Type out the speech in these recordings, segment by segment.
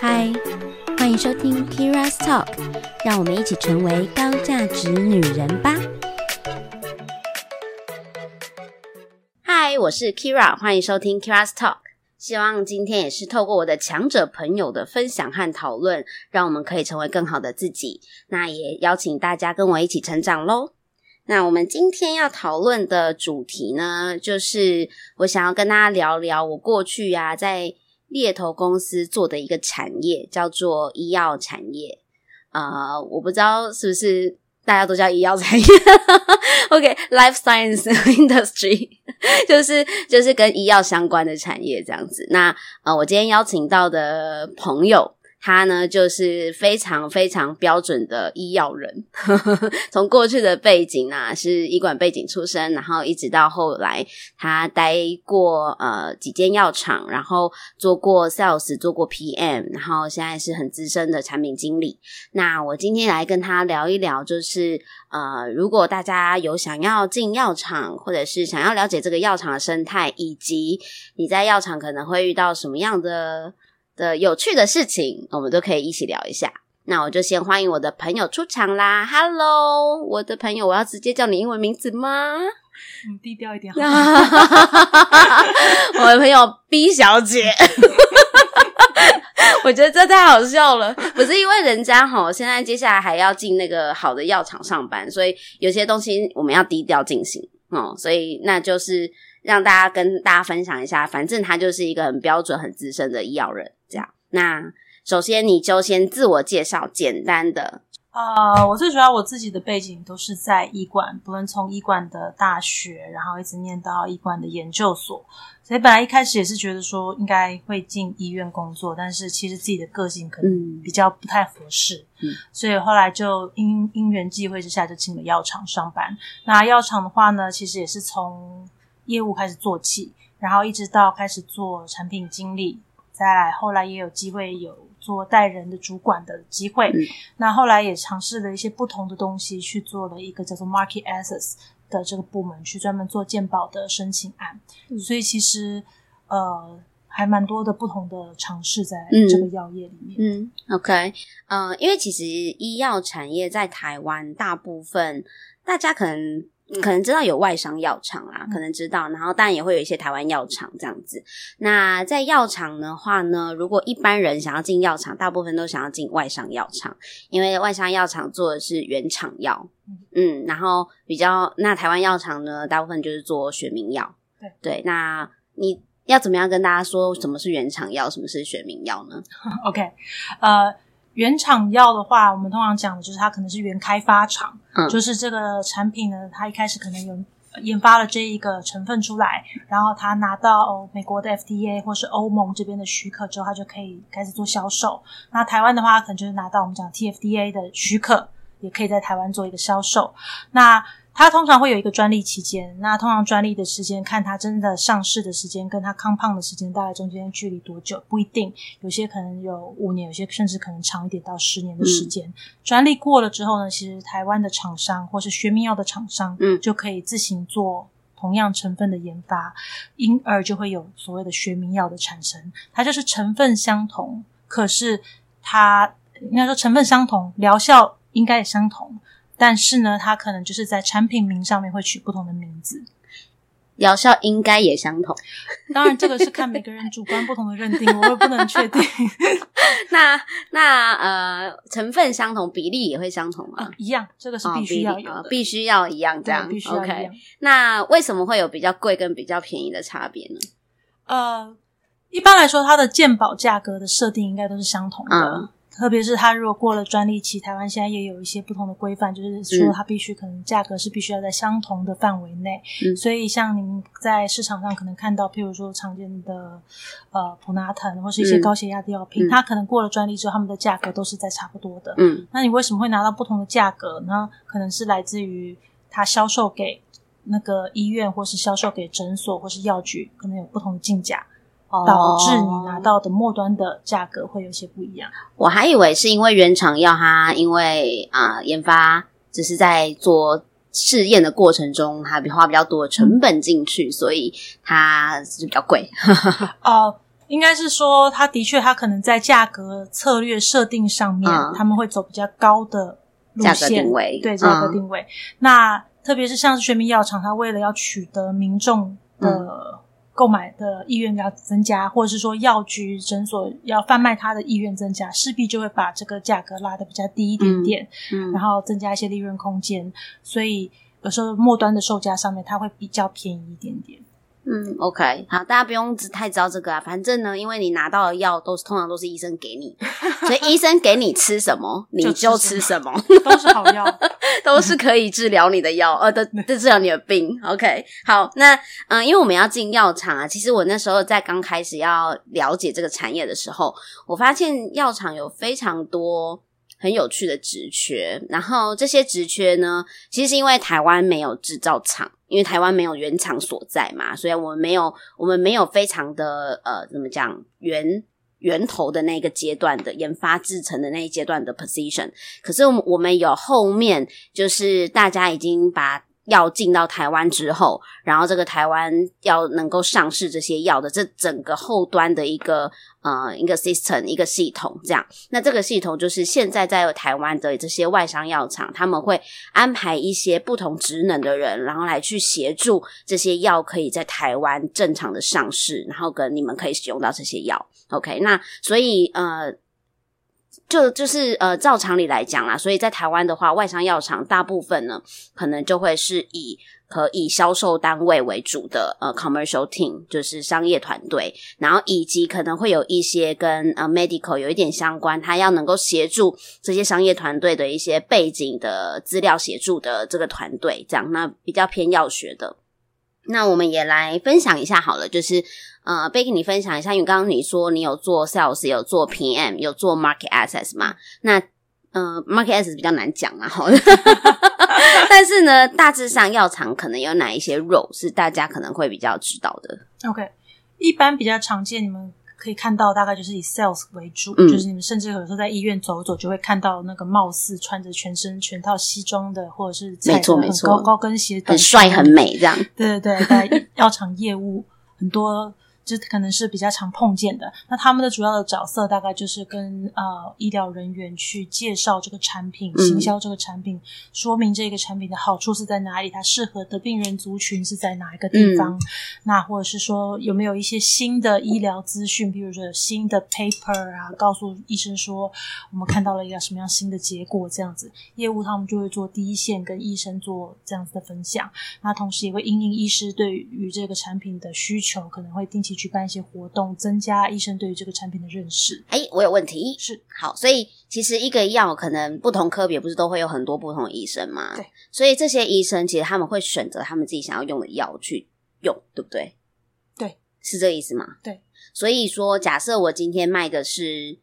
嗨，欢迎收听 Kira's Talk，让我们一起成为高价值女人吧。嗨，我是 Kira，欢迎收听 Kira's Talk。希望今天也是透过我的强者朋友的分享和讨论，让我们可以成为更好的自己。那也邀请大家跟我一起成长喽。那我们今天要讨论的主题呢，就是我想要跟大家聊聊我过去啊在。猎头公司做的一个产业叫做医药产业，啊、我不知道是不是大家都叫医药产业，OK，Life、Science Industry 就是就是跟医药相关的产业这样子。那呃，我今天邀请到的朋友。他呢，就是非常非常标准的医药人，从过去的背景啊，是医管背景出身，然后一直到后来，他待过呃几间药厂，然后做过 sales，做过 PM，然后现在是很资深的产品经理。那我今天来跟他聊一聊，就是呃，如果大家有想要进药厂，或者是想要了解这个药厂的生态，以及你在药厂可能会遇到什么样的。的有趣的事情，我们都可以一起聊一下。那我就先欢迎我的朋友出场啦！Hello，我的朋友，我要直接叫你英文名字吗？你，低调一点好。我的朋友 B 小姐，我觉得这太好笑了。不是因为人家齁，现在接下来还要进那个好的药厂上班，所以有些东西我们要低调进行哦。所以那就是。让大家跟大家分享一下，反正他就是一个很标准、很资深的医药人。那首先你就先自我介绍，简单的。呃，我最主要我自己的背景都是在医馆，不论从医馆的大学，然后一直念到医馆的研究所。所以本来一开始也是觉得说应该会进医院工作，但是其实自己的个性可能比较不太合适，嗯，所以后来就因因缘际会之下就进了药厂上班。那药厂的话呢，其实也是从业务开始做起，然后一直到开始做产品经理，再来后来也有机会有做带人的主管的机会。嗯、那后来也尝试了一些不同的东西，去做了一个叫做 Market Access 的这个部门，去专门做鉴保的申请案。嗯、所以其实呃还蛮多的不同的尝试在这个药业里面。嗯，嗯，OK，呃，因为其实医药产业在台湾大部分大家可能。可能知道有外商药厂啦，可能知道，然后当然也会有一些台湾药厂这样子。那在药厂的话呢，如果一般人想要进药厂，大部分都想要进外商药厂，因为外商药厂做的是原厂药，嗯，然后比较那台湾药厂呢，大部分就是做学名药。对对，那你要怎么样跟大家说什么是原厂药，什么是学名药呢？OK，呃。原厂药的话，我们通常讲的就是它可能是原开发厂，嗯，就是这个产品呢，它一开始可能有研发了这一个成分出来，然后它拿到美国的 FDA 或是欧盟这边的许可之后，它就可以开始做销售。那台湾的话，可能就是拿到我们讲 TFDA 的许可，也可以在台湾做一个销售。那它通常会有一个专利期间，那通常专利的时间看它真的上市的时间跟它 compound 的时间大概中间距离多久不一定，有些可能有五年，有些甚至可能长一点到十年的时间。嗯、专利过了之后呢，其实台湾的厂商或是学名药的厂商，嗯，就可以自行做同样成分的研发，因而就会有所谓的学名药的产生。它就是成分相同，可是它应该说成分相同，疗效应该也相同。但是呢，它可能就是在产品名上面会取不同的名字，疗效应该也相同。当然，这个是看每个人主观不同的认定，我也不能确定。那那呃，成分相同，比例也会相同吗？啊、一样，这个是必须要有的、哦，必须要一样这样。必须要一样。Okay. 那为什么会有比较贵跟比较便宜的差别呢？呃，一般来说，它的鉴宝价格的设定应该都是相同的。嗯特别是它如果过了专利期，台湾现在也有一些不同的规范，就是说它必须可能价格是必须要在相同的范围内。嗯，所以像您在市场上可能看到，譬如说常见的呃普拿疼或是一些高血压的药品，嗯，它可能过了专利之后，他们的价格都是在差不多的。嗯，那你为什么会拿到不同的价格呢？可能是来自于它销售给那个医院，或是销售给诊所或是药局，可能有不同的进价。导致你拿到的末端的价格会有些不一样。我还以为是因为原厂药它因为啊、呃、研发只是在做试验的过程中，它花比较多的成本进去，嗯、所以它是比较贵。哦、呃，应该是说，它的确，它可能在价格策略设定上面，嗯、他们会走比较高的路线，价格定位，对价格定位。嗯、那特别是像是全民药厂，它为了要取得民众的购买的意愿要增加，嗯、或者是说药局诊所要贩卖它的意愿增加，势必就会把这个价格拉得比较低一点点，嗯，嗯然后增加一些利润空间。所以有时候末端的售价上面，它会比较便宜一点点。嗯，OK，好，大家不用太知道这个啊。反正呢，因为你拿到的药都是通常都是医生给你，所以医生给你吃什么，你就吃什么，都是好药，都是可以治疗你的药，呃，的，治疗你的病。OK，好，那嗯、呃，因为我们要进药厂啊，其实我那时候在刚开始要了解这个产业的时候，我发现药厂有非常多。很有趣的职缺，然后这些职缺呢，其实是因为台湾没有制造厂，因为台湾没有原厂所在嘛，所以我们没有，我们没有非常的呃，怎么讲，源源头的那个阶段的研发制成的那一阶段的 position，可是我们我们有后面，就是大家已经把。药进到台湾之后，然后这个台湾要能够上市这些药的这整个后端的一个呃一个 system 一个系统，这样，那这个系统就是现在在台湾的这些外商药厂，他们会安排一些不同职能的人，然后来去协助这些药可以在台湾正常的上市，然后跟你们可以使用到这些药。OK，那所以呃。就就是呃，照常理来讲啦，所以在台湾的话，外商药厂大部分呢，可能就会是以可以销售单位为主的呃 commercial team，就是商业团队，然后以及可能会有一些跟呃 medical 有一点相关，他要能够协助这些商业团队的一些背景的资料协助的这个团队，这样，那比较偏药学的。那我们也来分享一下好了，就是呃，Becky 你分享一下，因为刚刚你说你有做 sales，有做 PM，有做 market access 嘛？那呃，market access 比较难讲啊，好，但是呢，大致上药厂可能有哪一些 role 是大家可能会比较知道的？OK，一般比较常见，你们。可以看到，大概就是以 sales 为主，嗯、就是你们甚至有时候在医院走走，就会看到那个貌似穿着全身全套西装的，或者是没错没错高高跟鞋，很帅很美这样。对对对，在 药厂业务很多。这可能是比较常碰见的。那他们的主要的角色大概就是跟呃医疗人员去介绍这个产品，行销这个产品，嗯、说明这个产品的好处是在哪里，它适合的病人族群是在哪一个地方。嗯、那或者是说有没有一些新的医疗资讯，比如说有新的 paper 啊，告诉医生说我们看到了一个什么样新的结果，这样子业务他们就会做第一线跟医生做这样子的分享。那同时也会因应医师对于这个产品的需求，可能会定期。举办一些活动，增加医生对于这个产品的认识。哎，我有问题。是，好，所以其实一个药可能不同科别不是都会有很多不同的医生吗？对，所以这些医生其实他们会选择他们自己想要用的药去用，对不对？对，是这个意思吗？对，所以说，假设我今天卖的是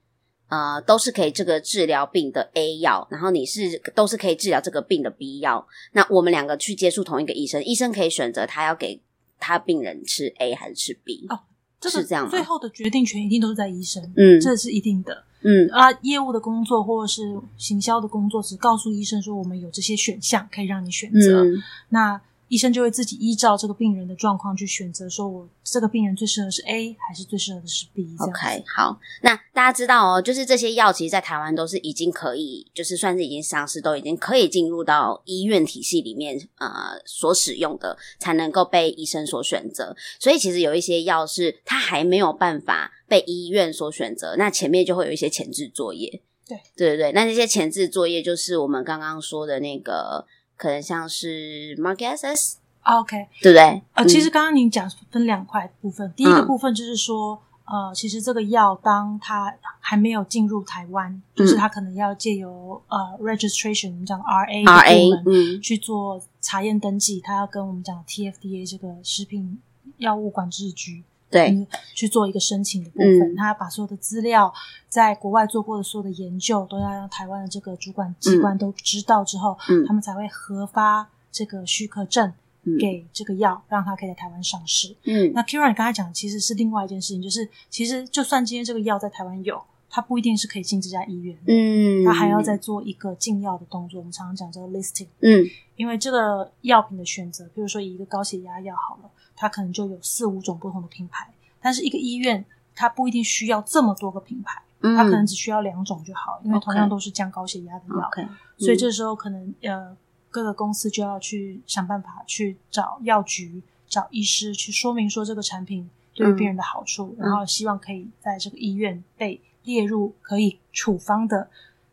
呃，都是可以这个治疗病的 A 药，然后你是都是可以治疗这个病的 B 药，那我们两个去接触同一个医生，医生可以选择他要给。他病人吃 A 还是吃 B？哦，这是这样吗？最后的决定权一定都是在医生，嗯，这是一定的，嗯啊，业务的工作或者是行销的工作，只告诉医生说我们有这些选项可以让你选择，嗯、那。医生就会自己依照这个病人的状况去选择，说我这个病人最适合是 A 还是最适合的是 B。OK，好，那大家知道哦，就是这些药其实，在台湾都是已经可以，就是算是已经上市，都已经可以进入到医院体系里面，呃，所使用的才能够被医生所选择。所以其实有一些药是它还没有办法被医院所选择，那前面就会有一些前置作业。对，对对对，那这些前置作业就是我们刚刚说的那个。可能像是 market access，OK，对不对？呃，其实刚刚您讲分两块部分，第一个部分就是说，呃，其实这个药当它还没有进入台湾，就是它可能要借由呃 registration，我们讲 RA 部门去做查验登记，它要跟我们讲 TFDA 这个食品药物管制局。对，去做一个申请的部分，嗯、他把所有的资料在国外做过的所有的研究，都要让台湾的这个主管机关都知道之后，嗯、他们才会核发这个许可证给这个药，嗯、让它可以在台湾上市。嗯，那 Kira 你刚才讲的其实是另外一件事情，就是其实就算今天这个药在台湾有，它不一定是可以进这家医院，嗯，它还要再做一个进药的动作。我们常常讲这个 listing，嗯，因为这个药品的选择，比如说以一个高血压药好了。它可能就有四五种不同的品牌，但是一个医院它不一定需要这么多个品牌，它可能只需要两种就好，因为同样都是降高血压的药。Okay. 所以这时候可能呃，各个公司就要去想办法去找药局、找医师去说明说这个产品对于病人的好处，然后希望可以在这个医院被列入可以处方的。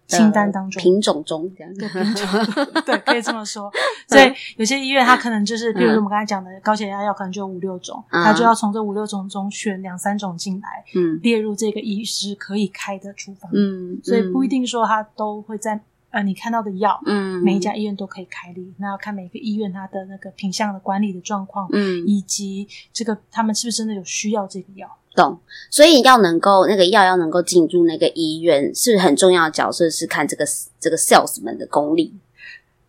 清单当中。品种中这样。对品种 对可以这么说，所以有些医院它可能就是，比如我们刚才讲的高血压药，可能就有五六种，它就要从这五六种中选两三种进来，嗯，列入这个医师可以开的处方，嗯，所以不一定说它都会在呃你看到的药，嗯，每一家医院都可以开立，那要看每个医院它的那个品相的管理的状况，嗯，以及这个他们是不是真的有需要这个药。懂，所以要能够那个药要能够进入那个医院，是很重要的角色，是看这个这个 sales 们的功力，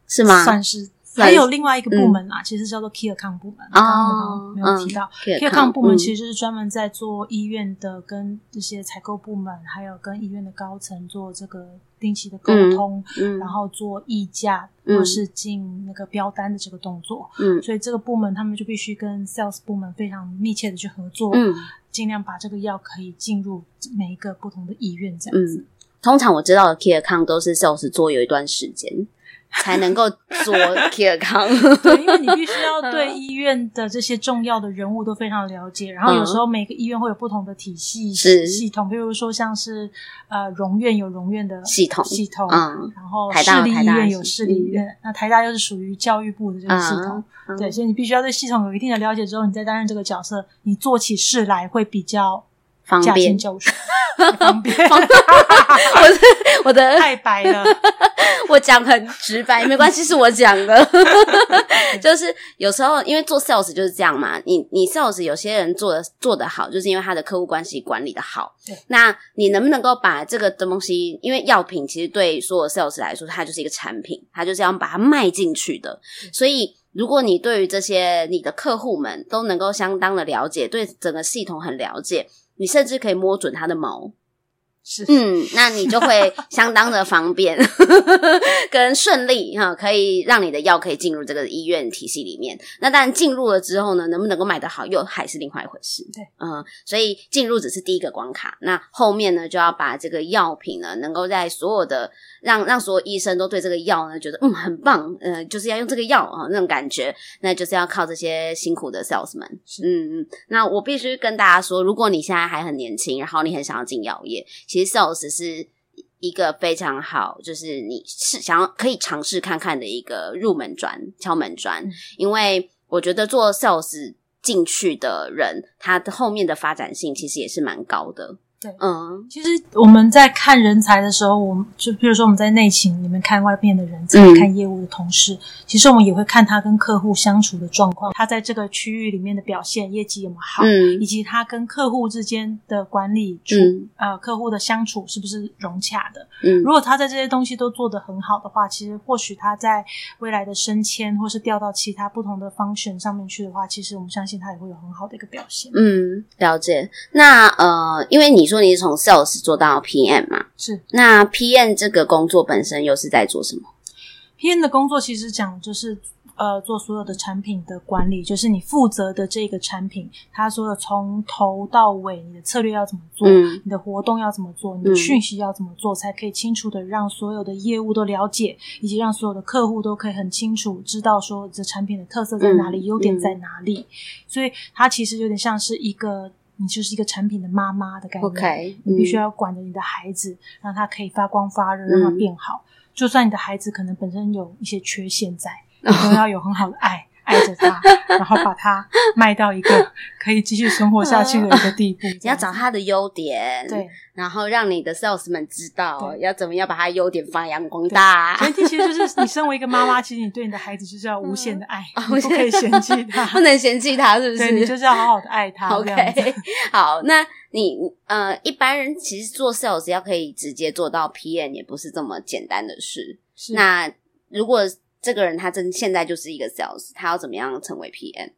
是吗？算是。还有另外一个部门啊，嗯、其实叫做 Key Account 部门。刚刚我们没有提到、嗯、Key Account 部门，其实就是专门在做医院的跟这些采购部门，嗯、还有跟医院的高层做这个定期的沟通，嗯嗯、然后做议价或是进那个标单的这个动作。嗯，所以这个部门他们就必须跟 Sales 部门非常密切的去合作，嗯，尽量把这个药可以进入每一个不同的医院这样子。嗯、通常我知道的 Key Account 都是 Sales 做有一段时间。才能够做 key account，对，因为你必须要对 医院的这些重要的人物都非常了解。然后有时候每个医院会有不同的体系是。系统，比如说像是呃荣院有荣院的系统。系统，嗯，然后市立医院有市立医院，那台大又是属于教育部的这个系统，对，所以你必须要对系统有一定的了解之后，你再担任这个角色，你做起事来会比较方便。方便，我的我的太白了。我讲很直白，没关系，是我讲的。就是有时候，因为做 sales 就是这样嘛。你你 sales 有些人做的做得好，就是因为他的客户关系管理的好。对。那你能不能够把这个东西，因为药品其实对所有 sales 来说，它就是一个产品，它就是要把它卖进去的。所以，如果你对于这些你的客户们都能够相当的了解，对整个系统很了解，你甚至可以摸准他的毛。是，嗯，那你就会 相当的方便跟顺利哈，可以让你的药可以进入这个医院体系里面。那当然进入了之后呢，能不能够买得好，又还是另外一回事。对，嗯，所以进入只是第一个关卡，那后面呢，就要把这个药品呢，能够在所有的让让所有医生都对这个药呢觉得嗯很棒，呃，就是要用这个药啊那种感觉，那就是要靠这些辛苦的 salesman。嗯嗯，那我必须跟大家说，如果你现在还很年轻，然后你很想要进药业。其实 sales 是一个非常好，就是你是想要可以尝试看看的一个入门砖、敲门砖，因为我觉得做 sales 进去的人，他的后面的发展性其实也是蛮高的。对，嗯，其实我们在看人才的时候，我们就比如说我们在内勤里面看外面的人才，看业务的同事，嗯、其实我们也会看他跟客户相处的状况，他在这个区域里面的表现，业绩有没有好，嗯，以及他跟客户之间的管理处，嗯、呃，客户的相处是不是融洽的，嗯，如果他在这些东西都做得很好的话，其实或许他在未来的升迁或是调到其他不同的 function 上面去的话，其实我们相信他也会有很好的一个表现。嗯，了解。那呃，因为你说。说你是从 sales 做到 PM 嘛？是。那 PM 这个工作本身又是在做什么？PM 的工作其实讲就是呃，做所有的产品的管理，就是你负责的这个产品，它所有从头到尾，你的策略要怎么做，嗯、你的活动要怎么做，你的讯息要怎么做，嗯、才可以清楚的让所有的业务都了解，以及让所有的客户都可以很清楚知道说这产品的特色在哪里，嗯、优点在哪里。嗯、所以它其实有点像是一个。你就是一个产品的妈妈的概念，Okay, 你必须要管着你的孩子，嗯、让他可以发光发热，让他变好。嗯、就算你的孩子可能本身有一些缺陷在，你都要有很好的爱。爱着他，然后把他卖到一个可以继续生活下去的一个地步。你 要找他的优点，对，然后让你的 sales 们知道要怎么样把他优点发扬光大。前提其实就是 你身为一个妈妈，其实你对你的孩子就是要无限的爱，嗯、不可以嫌弃他，不能嫌弃他，是不是？对，你就是要好好的爱他。OK，好，那你呃，一般人其实做 sales 要可以直接做到 PM 也不是这么简单的事。是，那如果。这个人他真现在就是一个 sales，他要怎么样成为 PM？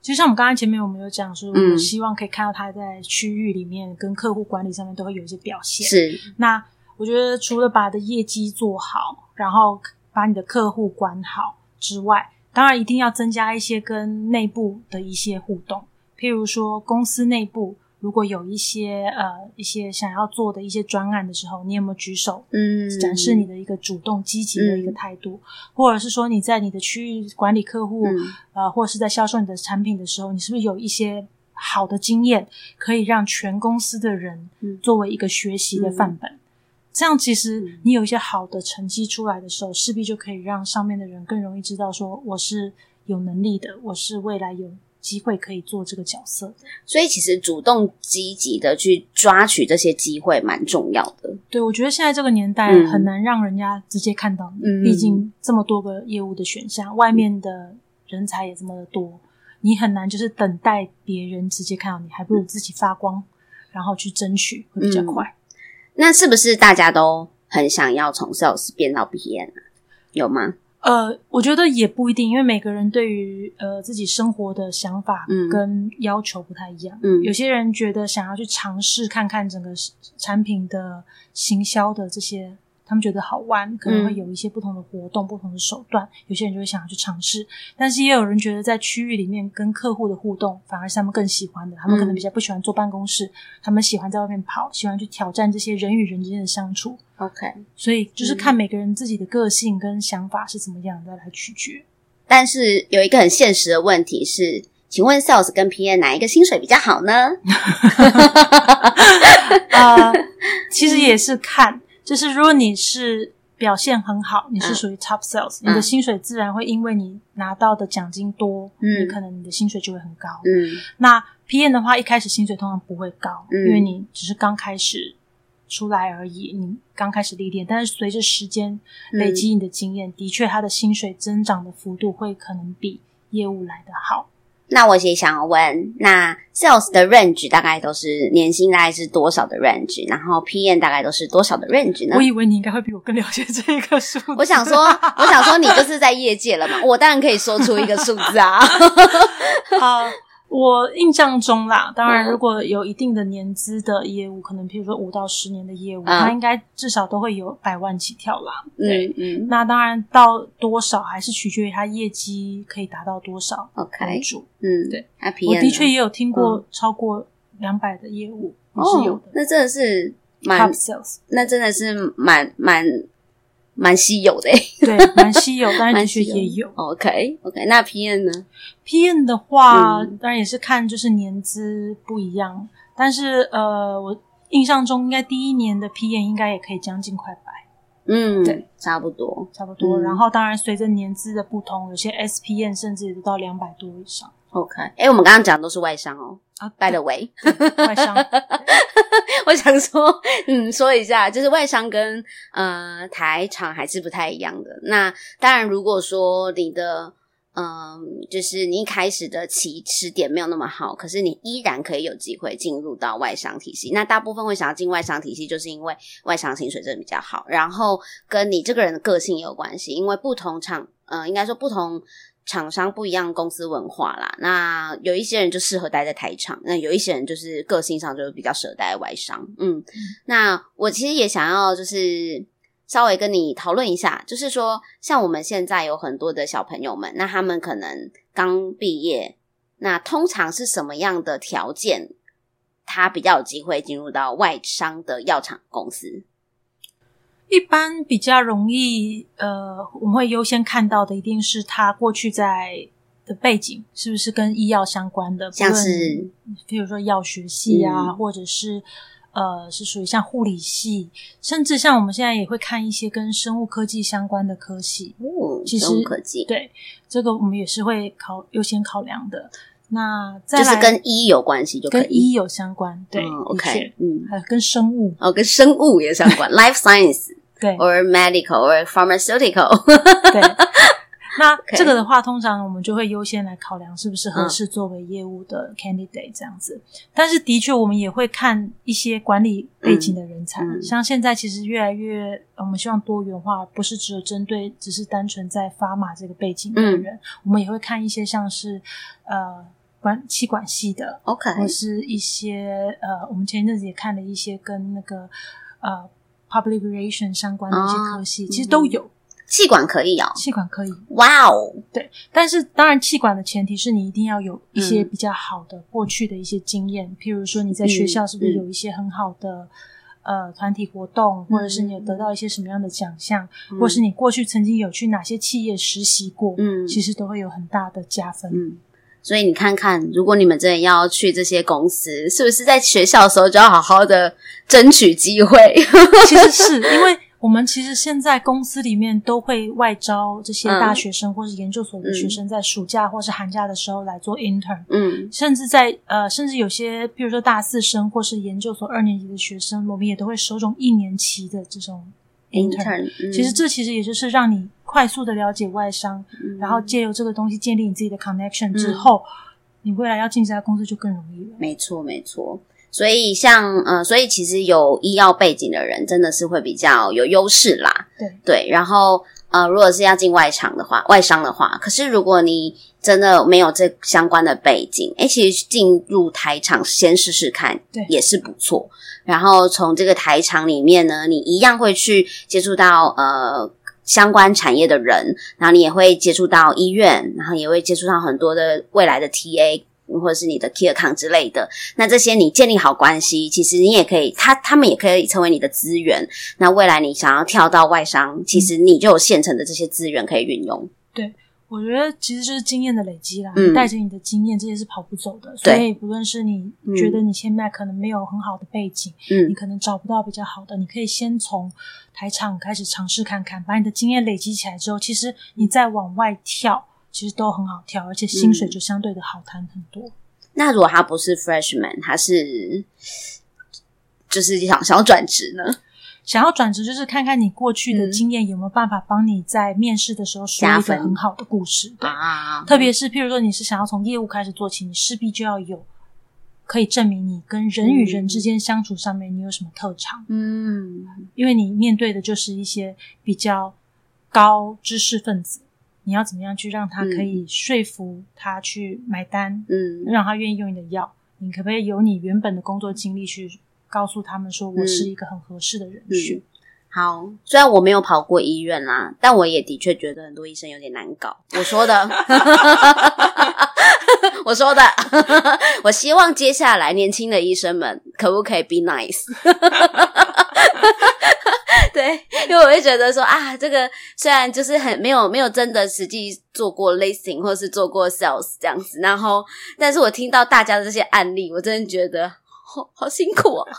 其实像我们刚才前面我们有讲说，我们希望可以看到他在区域里面跟客户管理上面都会有一些表现。是，那我觉得除了把的业绩做好，然后把你的客户管好之外，当然一定要增加一些跟内部的一些互动，譬如说公司内部。如果有一些呃一些想要做的一些专案的时候，你有没有举手？嗯，展示你的一个主动积极的一个态度，嗯、或者是说你在你的区域管理客户，嗯、呃，或者是在销售你的产品的时候，你是不是有一些好的经验，可以让全公司的人作为一个学习的范本？嗯、这样其实你有一些好的成绩出来的时候，势必就可以让上面的人更容易知道说我是有能力的，我是未来有。机会可以做这个角色，所以其实主动积极的去抓取这些机会蛮重要的。对，我觉得现在这个年代很难让人家直接看到你，嗯、毕竟这么多个业务的选项，外面的人才也这么的多，你很难就是等待别人直接看到你，还不如自己发光，然后去争取会比较快。嗯、那是不是大家都很想要从 sales 变到 PM 啊？有吗？呃，我觉得也不一定，因为每个人对于呃自己生活的想法跟要求不太一样。嗯，有些人觉得想要去尝试看看整个产品的行销的这些。他们觉得好玩，可能会有一些不同的活动、嗯、不同的手段。有些人就会想要去尝试，但是也有人觉得在区域里面跟客户的互动，反而是他们更喜欢的。他们可能比较不喜欢坐办公室，嗯、他们喜欢在外面跑，喜欢去挑战这些人与人之间的相处。OK，所以就是看每个人自己的个性跟想法是怎么样的来取决。但是有一个很现实的问题是，请问 Sales 跟 PM 哪一个薪水比较好呢？呃，其实也是看。就是如果你是表现很好，你是属于 top sales，、嗯、你的薪水自然会因为你拿到的奖金多，嗯，你可能你的薪水就会很高。嗯，那 PM 的话，一开始薪水通常不会高，嗯，因为你只是刚开始出来而已，你刚开始历练。但是随着时间累积你的经验，嗯、的确，他的薪水增长的幅度会可能比业务来得好。那我也想要问，那 sales 的 range 大概都是年薪大概是多少的 range？然后 PM 大概都是多少的 range 呢？我以为你应该会比我更了解这一个数字。我想说，我想说，你就是在业界了嘛，我当然可以说出一个数字啊。好。我印象中啦，当然，如果有一定的年资的业务，嗯、可能譬如说五到十年的业务，它、嗯、应该至少都会有百万起跳啦。对，嗯，嗯，那当然到多少还是取决于它业绩可以达到多少为主。嗯，对。我的确也有听过超过两百的业务，嗯、是有的。那真的是蛮那真的是蛮蛮。蛮稀有的，对，蛮稀有，但是的确也有。OK，OK，、okay, okay, 那 PN 呢？PN 的话，嗯、当然也是看就是年资不一样，但是呃，我印象中应该第一年的 PN 应该也可以将近快百。嗯，对，差不多，差不多。嗯、然后当然随着年资的不同，有些 SPN 甚至也都到两百多以上。OK，哎，我们刚刚讲的都是外商哦。啊，By the way，外商，我想说，嗯，说一下，就是外商跟呃台厂还是不太一样的。那当然，如果说你的嗯、呃，就是你一开始的起始点没有那么好，可是你依然可以有机会进入到外商体系。那大部分会想要进外商体系，就是因为外商薪水真的比较好，然后跟你这个人的个性也有关系，因为不同厂，嗯、呃，应该说不同。厂商不一样，公司文化啦。那有一些人就适合待在台厂，那有一些人就是个性上就比较适合待在外商。嗯，嗯，那我其实也想要就是稍微跟你讨论一下，就是说像我们现在有很多的小朋友们，那他们可能刚毕业，那通常是什么样的条件，他比较有机会进入到外商的药厂公司？一般比较容易，呃，我们会优先看到的一定是他过去在的背景是不是跟医药相关的，像是比如说药学系啊，嗯、或者是呃是属于像护理系，甚至像我们现在也会看一些跟生物科技相关的科系。哦，其实生物科技对这个我们也是会考优先考量的。那就是跟医有关系，就可以跟医有相关，对、嗯、，OK，嗯，还有跟生物哦，跟生物也相关，life science，对，or medical，or pharmaceutical，对。那这个的话，通常我们就会优先来考量是不是合适作为业务的 candidate 这样子。嗯、但是的确，我们也会看一些管理背景的人才，嗯嗯、像现在其实越来越，我们希望多元化，不是只有针对只是单纯在 pharma 这个背景的人，嗯、我们也会看一些像是呃。管气管系的，OK，或是一些呃，我们前一阵子也看了一些跟那个呃 public relation 相关的一些科系，哦、其实都有。企管可以哦，气管可以。哇哦，对，但是当然，气管的前提是你一定要有一些比较好的过去的一些经验，嗯、譬如说你在学校是不是有一些很好的、嗯、呃团体活动，或者是你有得到一些什么样的奖项，嗯、或是你过去曾经有去哪些企业实习过，嗯，其实都会有很大的加分。嗯，所以你看看，如果你们真的要去这些公司，是不是在学校的时候就要好好的争取机会？其实是因为。我们其实现在公司里面都会外招这些大学生或是研究所的学生，在暑假或是寒假的时候来做 intern。嗯，甚至在呃，甚至有些，比如说大四生或是研究所二年级的学生，我们也都会收种一年期的这种 intern。其实这其实也就是让你快速的了解外商，嗯，然后借由这个东西建立你自己的 connection 之后，嗯，你未来要进这家公司就更容易了。没错，没错。所以像，呃，所以其实有医药背景的人真的是会比较有优势啦。对对，然后呃，如果是要进外厂的话，外商的话，可是如果你真的没有这相关的背景，诶，其实进入台厂先试试看，对，也是不错。然后从这个台厂里面呢，你一样会去接触到呃相关产业的人，然后你也会接触到医院，然后也会接触到很多的未来的 TA。或者是你的 key account 之类的，那这些你建立好关系，其实你也可以，他他们也可以成为你的资源。那未来你想要跳到外商，其实你就有现成的这些资源可以运用。对，我觉得其实就是经验的累积啦。嗯，带着你的经验，这些是跑不走的。所以不论是你觉得你现在可能没有很好的背景，嗯，你可能找不到比较好的，你可以先从台场开始尝试看看，把你的经验累积起来之后，其实你再往外跳。其实都很好跳，而且薪水就相对的好谈很多。嗯。那如果他不是 freshman，他是就是想想要转职呢？想要转职就是看看你过去的经验有没有办法帮你在面试的时候说一个很好的故事。对啊，特别是譬如说你是想要从业务开始做起，你势必就要有可以证明你跟人与人之间相处上面你有什么特长。嗯，因为你面对的就是一些比较高知识分子。你要怎么样去让他可以说服他去买单？嗯，让他愿意用你的药。你可不可以有你原本的工作经历去告诉他们说，我是一个很合适的人选？嗯嗯。好，虽然我没有跑过医院啦，但我也的确觉得很多医生有点难搞。我说的，我说的，我希望接下来年轻的医生们可不可以 be nice？对，因为我会觉得说啊，这个虽然就是很没有没有真的实际做过 listing 或是做过 sales 这样子，然后，但是我听到大家的这些案例，我真的觉得好好辛苦哦。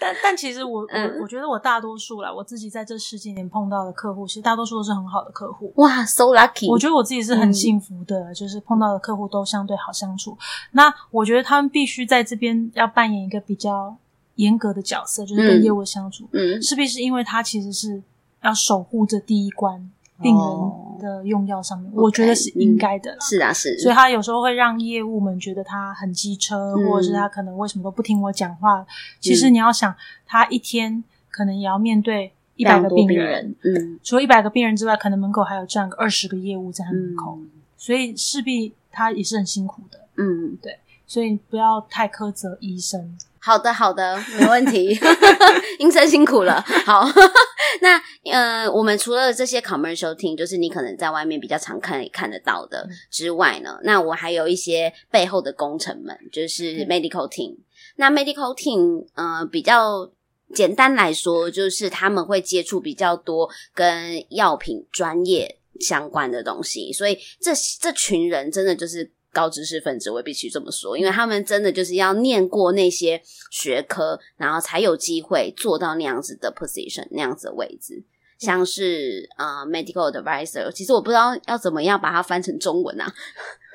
但但其实我我我觉得我大多数啦，我自己在这十几年碰到的客户，其实大多数都是很好的客户。哇，so lucky！我觉得我自己是很幸福的，嗯、就是碰到的客户都相对好相处。那我觉得他们必须在这边要扮演一个比较。严格的角色就是跟业务相处，嗯，势必是因为他其实是要守护这第一关病人的用药上面，我觉得是应该的，是啊，是，所以他有时候会让业务们觉得他很机车，或者是他可能为什么都不听我讲话。其实你要想，他一天可能也要面对一百个病人，嗯，除了一百个病人之外，可能门口还有站个二十个业务在他门口，所以势必他也是很辛苦的，嗯，对，所以不要太苛责医生。好的，好的，没问题。医生辛苦了。好，那呃，我们除了这些 commercial team，就是你可能在外面比较常看看得到的之外呢，那我还有一些背后的工程们，就是 medical team。那 medical team，呃，比较简单来说，就是他们会接触比较多跟药品专业相关的东西，所以这这群人真的就是。高知识分子，我必须这么说，因为他们真的就是要念过那些学科，然后才有机会做到那样子的 position，那样子的位置。像是啊、呃、medical advisor，其实我不知道要怎么样把它翻成中文啊，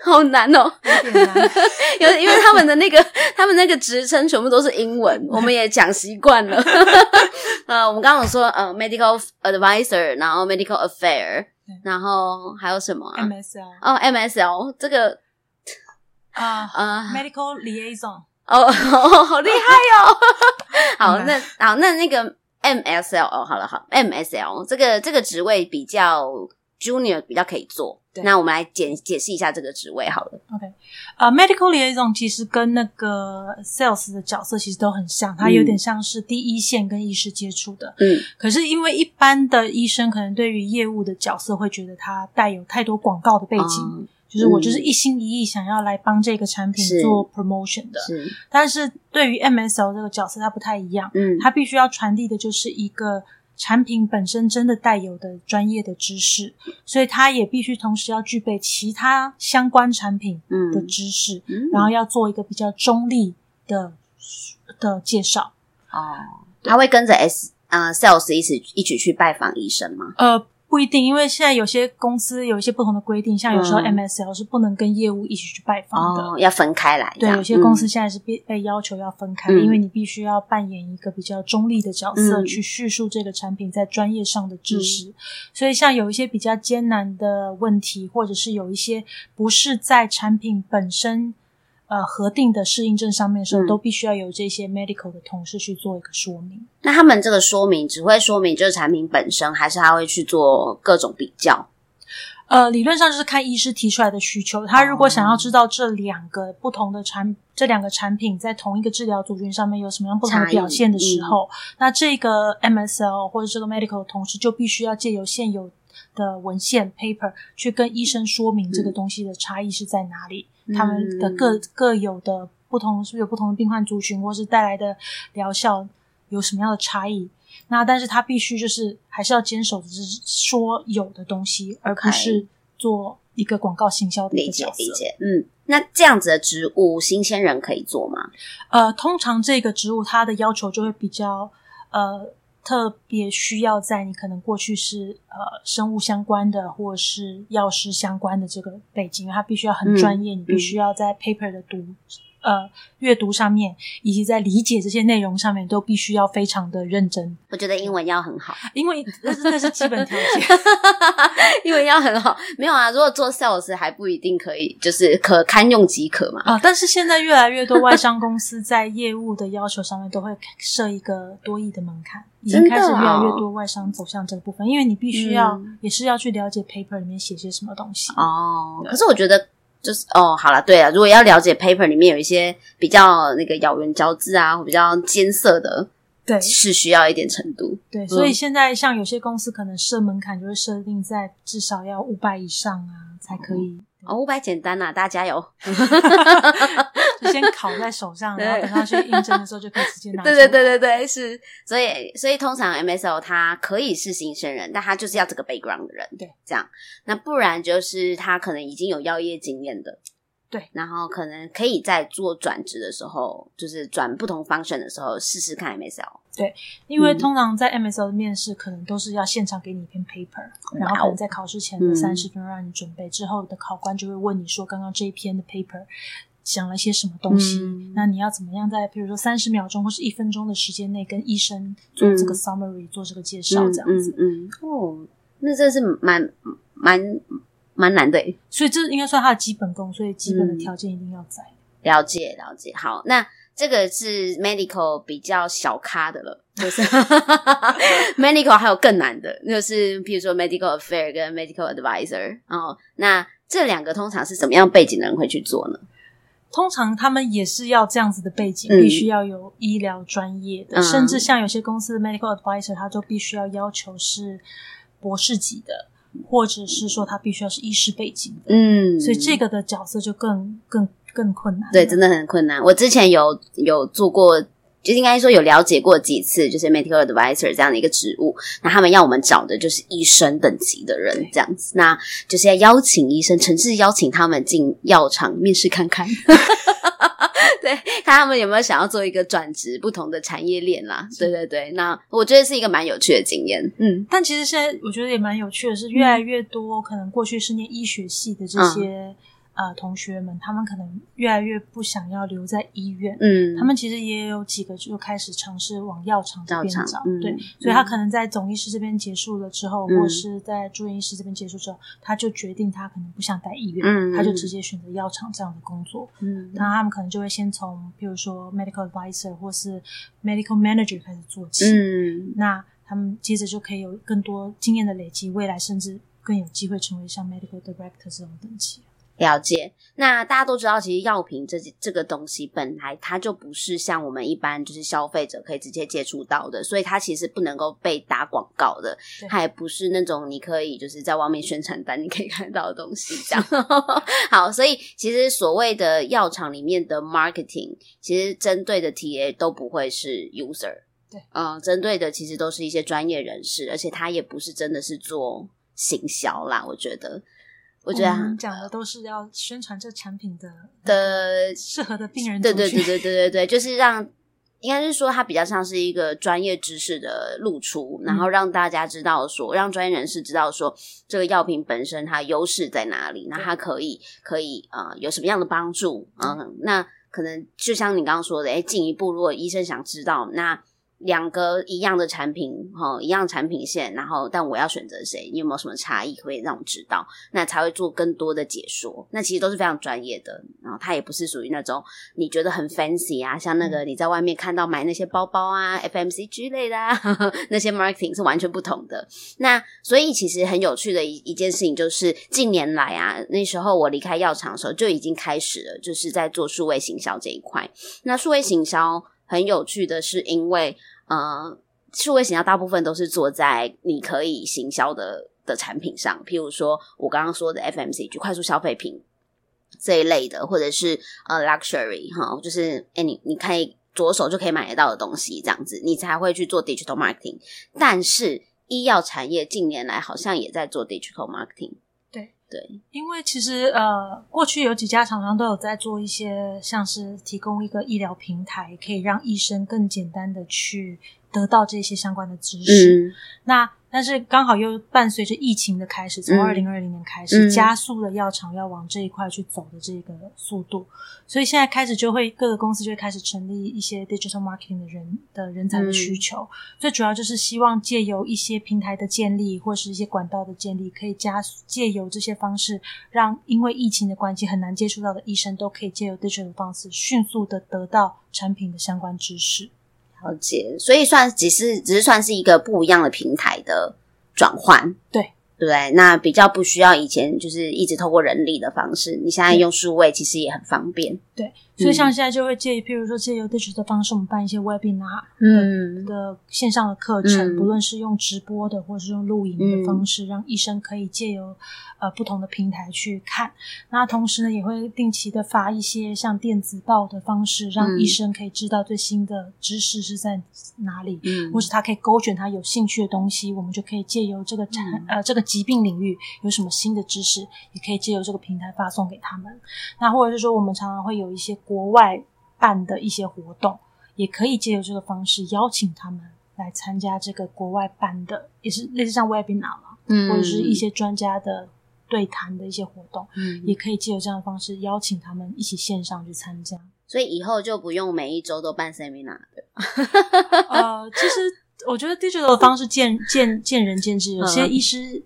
好难哦，因为因为他们的那个他们那个职称全部都是英文，我们也讲习惯了。呃，我们刚刚有说呃 medical advisor，然后 medical affair，然后还有什么、啊、MSL 哦 MSL 这个。啊啊，medical liaison，哦，好厉害哦！好，那好，那那个 MSL，哦，好了，好，MSL 这个这个职位比较 junior 比较可以做。那我们来解解释一下这个职位好了。OK，呃、uh,，medical liaison 其实跟那个 sales 的角色其实都很像，它有点像是第一线跟医师接触的。嗯，可是因为一般的医生可能对于业务的角色会觉得它带有太多广告的背景，嗯、就是我就是一心一意想要来帮这个产品做 promotion 的。是，是但是对于 MSL 这个角色，它不太一样。嗯，它必须要传递的就是一个。产品本身真的带有的专业的知识，所以他也必须同时要具备其他相关产品的知识，嗯嗯、然后要做一个比较中立的的介绍。哦，他会跟着 S 呃 sales 一起一起去拜访医生吗？呃。不一定，因为现在有些公司有一些不同的规定，像有时候 MSL 是不能跟业务一起去拜访的，要分开来。对，有些公司现在是被被要求要分开，嗯、因为你必须要扮演一个比较中立的角色，嗯、去叙述这个产品在专业上的知识。嗯、所以，像有一些比较艰难的问题，或者是有一些不是在产品本身。呃，核定的适应症上面的时候，嗯、都必须要有这些 medical 的同事去做一个说明。那他们这个说明只会说明就是产品本身，还是他会去做各种比较？呃，理论上就是看医师提出来的需求。他如果想要知道这两个不同的产、嗯、这两个产品在同一个治疗族群上面有什么样不同的表现的时候，嗯、那这个 MSL 或者这个 medical 的同事就必须要借由现有的文献 paper 去跟医生说明这个东西的差异是在哪里。嗯他们的各各有的不同，是不是有不同的病患族群，或是带来的疗效有什么样的差异？那但是他必须就是还是要坚守的是说有的东西，而不是做一个广告行销的一个角色。理解，理解。嗯，那这样子的植物，新鲜人可以做吗？呃，通常这个植物它的要求就会比较呃。特别需要在你可能过去是呃生物相关的，或是药师相关的这个背景，因为它必须要很专业，嗯、你必须要在 paper 的读。呃，阅读上面以及在理解这些内容上面，都必须要非常的认真。我觉得英文要很好，因为那是那是基本条件。英文要很好，没有啊。如果做 sales 还不一定可以，就是可堪用即可嘛。啊，但是现在越来越多外商公司在业务的要求上面都会设一个多亿的门槛，已经开始越来越多外商走向这个部分，因为你必须要、嗯、也是要去了解 paper 里面写些什么东西。哦，可是我觉得。就是哦，好了，对了，如果要了解 paper 里面有一些比较那个咬文嚼字啊，或比较艰涩的，对，是需要一点程度。对，所以现在像有些公司可能设门槛就会设定在至少要五百以上啊，才可以。嗯哦，五百简单呐，大家加油！就先 考在手上，然后等他去应征的时候就可以直接拿。对对对对对，是。所以所以通常 MSO 他可以是新生人，但他就是要这个 background 的人，对，这样。那不然就是他可能已经有药业经验的。对，然后可能可以在做转职的时候，就是转不同 function 的时候，试试看 MSL。对，因为通常在 MSL 的面试，可能都是要现场给你一篇 paper，、嗯、然后可能在考试前的三十分钟让你准备，嗯、之后的考官就会问你说，刚刚这一篇的 paper 讲了些什么东西？嗯、那你要怎么样在，比如说三十秒钟或是一分钟的时间内，跟医生做这个 summary，、嗯、做这个介绍，这样子。嗯，哦，那这是蛮蛮。蛮难的，所以这应该算他的基本功，所以基本的条件一定要在。嗯、了解了解，好，那这个是 medical 比较小咖的了，就是 medical 还有更难的，就是比如说 medical affair 跟 medical advisor 哦。那这两个通常是什么样背景的人会去做呢？通常他们也是要这样子的背景，必须要有医疗专业的，嗯、甚至像有些公司的 medical advisor，他都必须要要求是博士级的。或者是说他必须要是医师背景的，嗯，所以这个的角色就更更更困难。对，真的很困难。我之前有有做过，就应该说有了解过几次，就是 medical advisor 这样的一个职务。那他们要我们找的就是医生等级的人，这样子，那就是要邀请医生，诚挚邀请他们进药厂面试看看。对，看他们有没有想要做一个转职不同的产业链啦。是对对对，那我觉得是一个蛮有趣的经验。嗯，但其实现在我觉得也蛮有趣的是，越来越多可能过去是念医学系的这些。嗯呃，同学们，他们可能越来越不想要留在医院，嗯，他们其实也有几个就开始尝试往药厂这边找，嗯、对，所以他可能在总医师这边结束了之后，嗯、或是在住院医师这边结束之后，他就决定他可能不想待医院，嗯，他就直接选择药厂这样的工作，嗯，那他们可能就会先从，比如说 medical advisor 或是 medical manager 开始做起，嗯，那他们接着就可以有更多经验的累积，未来甚至。更有机会成为像 medical director 这种等级。了解，那大家都知道，其实药品这这个东西本来它就不是像我们一般就是消费者可以直接接触到的，所以它其实不能够被打广告的，它也不是那种你可以就是在外面宣传单你可以看到的东西。这样 好，所以其实所谓的药厂里面的 marketing，其实针对的 TA 都不会是 user，对，嗯，针对的其实都是一些专业人士，而且他也不是真的是做行销啦，我觉得。我觉得讲的都是要宣传这产品的的适合的病人，对对对对对对对，就是让应该是说它比较像是一个专业知识的露出，然后让大家知道说，让专业人士知道说这个药品本身它优势在哪里，那它可以可以呃有什么样的帮助嗯，那可能就像你刚刚说的，哎，进一步如果医生想知道那。两个一样的产品，哈，一样产品线，然后但我要选择谁？你有没有什么差异可以让我知道？那才会做更多的解说。那其实都是非常专业的，然后它也不是属于那种你觉得很 fancy 啊，像那个你在外面看到买那些包包啊、FMCG 类的啊，呵 呵那些 marketing 是完全不同的。那所以其实很有趣的一一件事情就是，近年来啊，那时候我离开药厂的时候就已经开始了，就是在做数位行销这一块。那数位行销很有趣的是，因为呃，数位行销大部分都是做在你可以行销的的产品上，譬如说我刚刚说的 FMCG 快速消费品这一类的，或者是呃 luxury 哈，就是哎你你可以左手就可以买得到的东西，这样子你才会去做 digital marketing。但是医药产业近年来好像也在做 digital marketing。对，因为其实呃，过去有几家厂商都有在做一些，像是提供一个医疗平台，可以让医生更简单的去得到这些相关的知识。嗯、那但是刚好又伴随着疫情的开始，从二零二零年开始，嗯、加速了药厂要往这一块去走的这个速度，所以现在开始就会各个公司就会开始成立一些 digital marketing 的人的人才的需求。嗯、最主要就是希望借由一些平台的建立，或是一些管道的建立，可以加速借由这些方式，让因为疫情的关系很难接触到的医生，都可以借由 digital 的方式，迅速的得到产品的相关知识。了解，所以算只是只是算是一个不一样的平台的转换，对。对，那比较不需要以前就是一直透过人力的方式，你现在用数位其实也很方便。对，所以像现在就会借，譬如说借由 digital 的方式，我们办一些 webinar 嗯的线上的课程，不论是用直播的，或是用录影的方式，让医生可以借由呃不同的平台去看。那同时呢，也会定期的发一些像电子报的方式，让医生可以知道最新的知识是在哪里，嗯，或是他可以勾选他有兴趣的东西，我们就可以借由这个产呃这个。疾病领域有什么新的知识，也可以借由这个平台发送给他们。那或者是说，我们常常会有一些国外办的一些活动，也可以借由这个方式邀请他们来参加这个国外办的，也是类似像 webinar 嘛，嗯，或者是一些专家的对谈的一些活动，嗯，也可以借由这样的方式邀请他们一起线上去参加。所以以后就不用每一周都办 seminar 了。呃，其实我觉得 digital 的方式见见见仁见智，有些医师。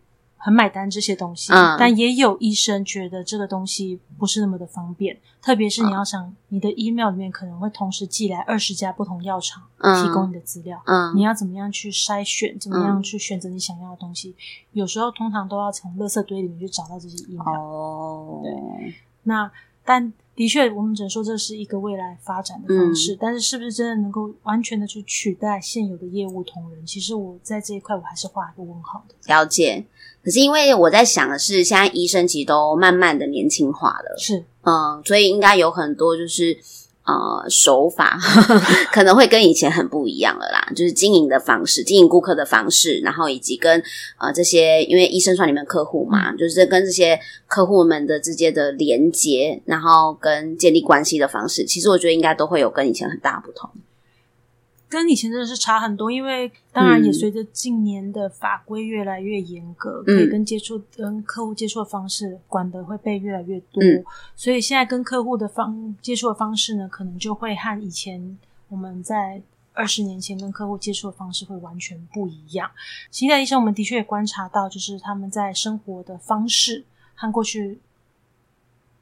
很买单这些东西，嗯、但也有医生觉得这个东西不是那么的方便，特别是你要想，你的 email 里面可能会同时寄来二十家不同药厂提供你的资料，嗯，你要怎么样去筛选，怎么样去选择你想要的东西？嗯、有时候通常都要从垃圾堆里面去找到这些 email。哦，对，那但。的确，我们只能说这是一个未来发展的方式，嗯、但是是不是真的能够完全的去取代现有的业务同仁？其实我在这一块我还是画一个问号的。了解，可是因为我在想的是，现在医生其实都慢慢的年轻化了，是，嗯，所以应该有很多就是。呃，手法呵呵 可能会跟以前很不一样了啦，就是经营的方式，经营顾客的方式，然后以及跟呃这些，因为医生算你们客户嘛，就是跟这些客户们的之间的连接，然后跟建立关系的方式，其实我觉得应该都会有跟以前很大不同。跟以前真的是差很多，因为当然也随着近年的法规越来越严格，嗯、可以跟接触跟客户接触的方式管的会被越来越多，嗯、所以现在跟客户的方接触的方式呢，可能就会和以前我们在二十年前跟客户接触的方式会完全不一样。现在医生我们的确也观察到，就是他们在生活的方式和过去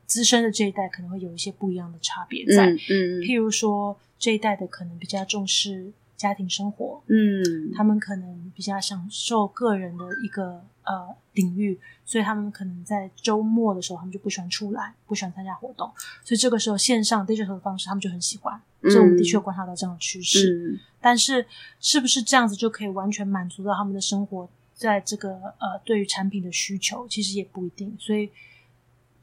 资深的这一代可能会有一些不一样的差别在，嗯，嗯，譬如说。这一代的可能比较重视家庭生活，嗯，他们可能比较享受个人的一个呃领域，所以他们可能在周末的时候，他们就不喜欢出来，不喜欢参加活动，所以这个时候线上 digital 的方式，他们就很喜欢。所以我们的确有观察到这样的趋势，嗯、但是是不是这样子就可以完全满足到他们的生活，在这个呃对于产品的需求，其实也不一定。所以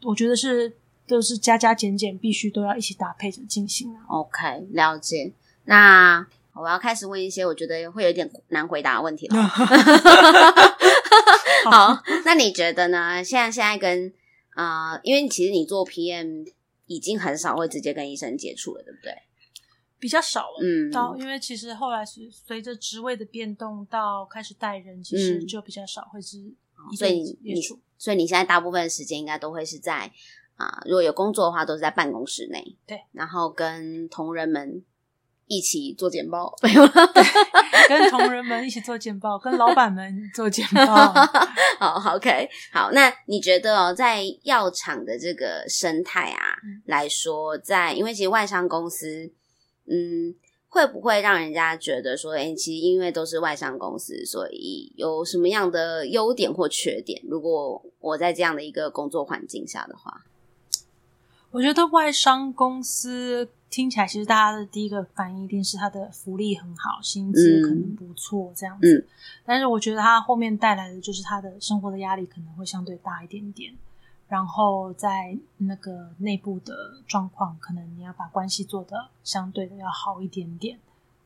我觉得是都是加加减减，必须都要一起搭配着进行啊。OK，了解。那我要开始问一些我觉得会有点难回答的问题了。好，那你觉得呢？现在现在跟啊、呃，因为其实你做 PM 已经很少会直接跟医生接触了，对不对？比较少了，嗯，到因为其实后来是随着职位的变动，到开始带人，其实就比较少会是所以你，所以你现在大部分时间应该都会是在啊、呃，如果有工作的话，都是在办公室内，对，然后跟同仁们。一起做简报，跟同仁们一起做简报，跟老板们做简报。好，OK，好。那你觉得哦，在药厂的这个生态啊、嗯、来说，在因为其实外商公司，嗯，会不会让人家觉得说，哎，其实因为都是外商公司，所以有什么样的优点或缺点？如果我在这样的一个工作环境下的话，我觉得外商公司。听起来其实大家的第一个反应一定是他的福利很好，薪资可能不错这样子。嗯，但是我觉得他后面带来的就是他的生活的压力可能会相对大一点点。然后在那个内部的状况，可能你要把关系做的相对的要好一点点，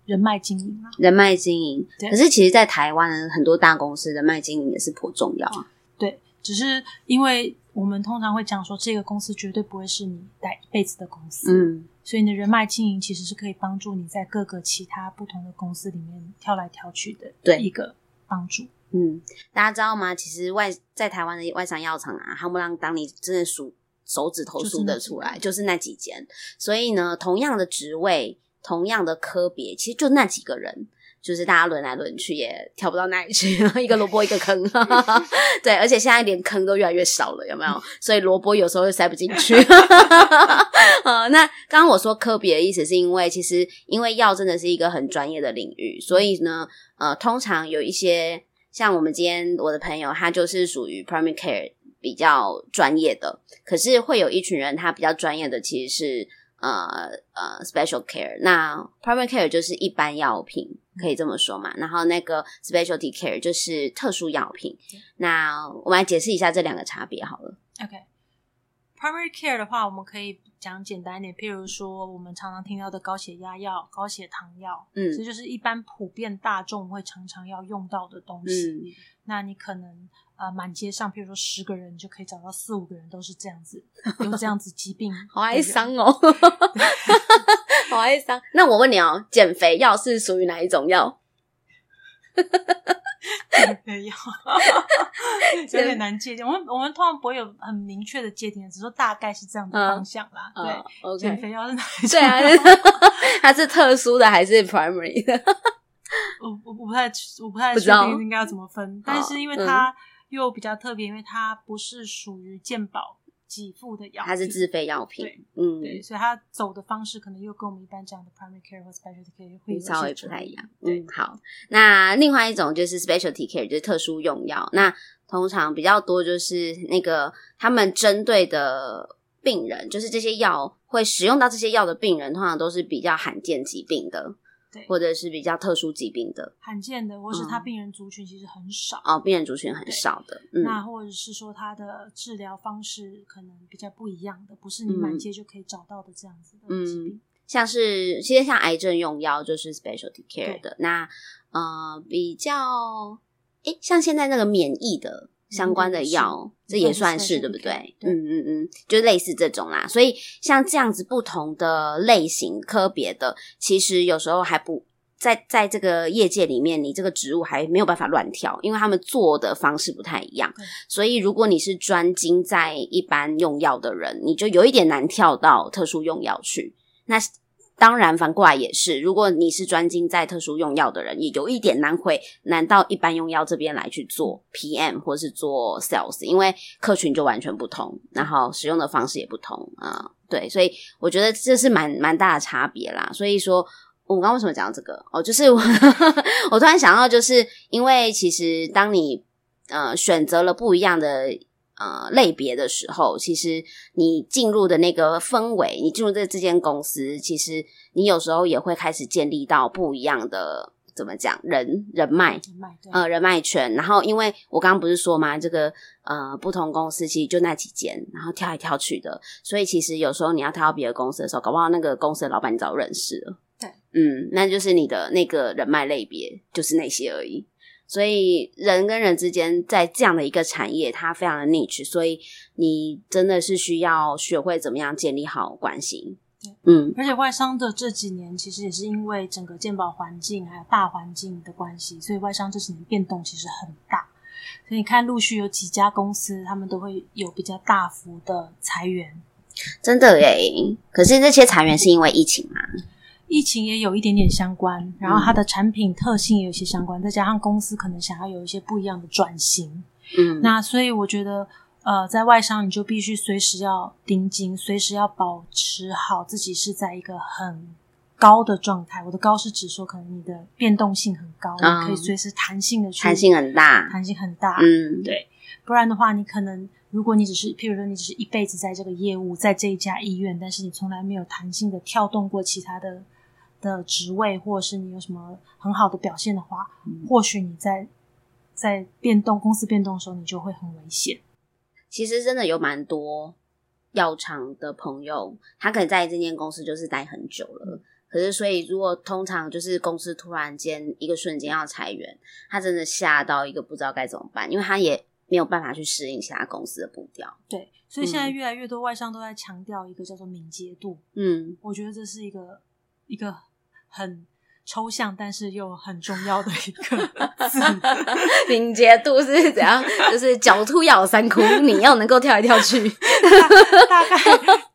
人脉经营啊，人脉经营。对。可是其实，在台湾很多大公司人脉经营也是颇重要啊。对，只是因为我们通常会讲说，这个公司绝对不会是你待一辈子的公司。嗯。所以你的人脉经营其实是可以帮助你在各个其他不同的公司里面挑来挑去的对一个帮助。嗯，大家知道吗？其实外在台湾的外商药厂啊，他们让当你真的数手指头数得出来，就是那几间。所以呢，同样的职位，同样的科别，其实就那几个人。就是大家轮来轮去也跳不到哪里去，一个萝卜一个坑，对，而且现在连坑都越来越少了，有没有？所以萝卜有时候又塞不进去。呃，那刚刚我说科比的意思是因为，其实因为药真的是一个很专业的领域，所以呢，呃，通常有一些像我们今天我的朋友，他就是属于 primary care 比较专业的，可是会有一群人他比较专业的其实是呃呃 special care，那 primary care 就是一般药品。可以这么说嘛？然后那个 specialty care 就是特殊药品。那我们来解释一下这两个差别好了。OK，primary care 的话，我们可以讲简单一点，譬如说我们常常听到的高血压药、高血糖药，嗯，这就是一般普遍大众会常常要用到的东西。嗯，那你可能呃满街上，譬如说十个人就可以找到四五个人都是这样子，有这样子疾病，好哀伤哦。好哀伤。那我问你哦，减肥药是属于哪一种药？减肥药 有点难界定。我们我们通常不会有很明确的界定，只是说大概是这样的方向啦。嗯、对。减肥药是哪一种？对啊，它是特殊的还是 primary 的？我我我不太我不太确定应该要怎么分，但是因为它又比较特别，因为它不是属于健保。给付的药，它是自费药品，嗯，对，所以它走的方式可能又跟我们一般讲的 primary care 或 specialty care 会稍微不太一样。嗯，好，那另外一种就是 specialty care，就是特殊用药。那通常比较多就是那个他们针对的病人，就是这些药会使用到这些药的病人，通常都是比较罕见疾病的。或者是比较特殊疾病的、罕见的，或是他病人族群其实很少、嗯、哦，病人族群很少的。嗯、那或者是说他的治疗方式可能比较不一样的，不是你满街就可以找到的这样子的疾病。嗯，像是其实像癌症用药就是 specialty care 的。那呃，比较诶，像现在那个免疫的。相关的药，这也算是对不对？嗯嗯嗯，就类似这种啦。所以像这样子不同的类型科别的，其实有时候还不在在这个业界里面，你这个职务还没有办法乱跳，因为他们做的方式不太一样。所以如果你是专精在一般用药的人，你就有一点难跳到特殊用药去。那。当然，反过来也是。如果你是专精在特殊用药的人，也有一点难回难到一般用药这边来去做 PM 或是做 Sales，因为客群就完全不同，然后使用的方式也不同啊、对，所以我觉得这是蛮蛮大的差别啦。所以说，我刚为什么讲到这个？哦，就是我 我突然想到，就是因为其实当你呃选择了不一样的呃类别的时候，其实你进入的那个氛围，你进入这这间公司，其实你有时候也会开始建立到不一样的。怎么讲人人脉，人脉呃人脉圈，然后因为我刚刚不是说嘛，这个呃不同公司其实就那几间，然后跳来跳去的，所以其实有时候你要跳到别的公司的时候，搞不好那个公司的老板你早认识了，对，嗯，那就是你的那个人脉类别就是那些而已。所以人跟人之间在这样的一个产业，它非常的 niche，所以你真的是需要学会怎么样建立好关系。嗯，而且外商的这几年其实也是因为整个健保环境还有大环境的关系，所以外商这几年变动其实很大。所以你看，陆续有几家公司，他们都会有比较大幅的裁员。真的耶，可是这些裁员是因为疫情吗？疫情也有一点点相关，然后它的产品特性也有一些相关，再加上公司可能想要有一些不一样的转型。嗯，那所以我觉得。呃，在外商你就必须随时要盯紧，随时要保持好自己是在一个很高的状态。我的高是指说，可能你的变动性很高，嗯、你可以随时弹性的去，弹性很大，弹性很大。嗯，对。不然的话，你可能如果你只是，譬如说，你只是一辈子在这个业务，在这一家医院，但是你从来没有弹性的跳动过其他的的职位，或者是你有什么很好的表现的话，嗯、或许你在在变动公司变动的时候，你就会很危险。其实真的有蛮多药厂的朋友，他可能在这间公司就是待很久了。可是，所以如果通常就是公司突然间一个瞬间要裁员，他真的吓到一个不知道该怎么办，因为他也没有办法去适应其他公司的步调。对，所以现在越来越多外商都在强调一个叫做敏捷度。嗯，我觉得这是一个一个很。抽象，但是又很重要的一个字，敏捷度是怎样？就是狡兔咬三窟，你要能够跳来跳去。大概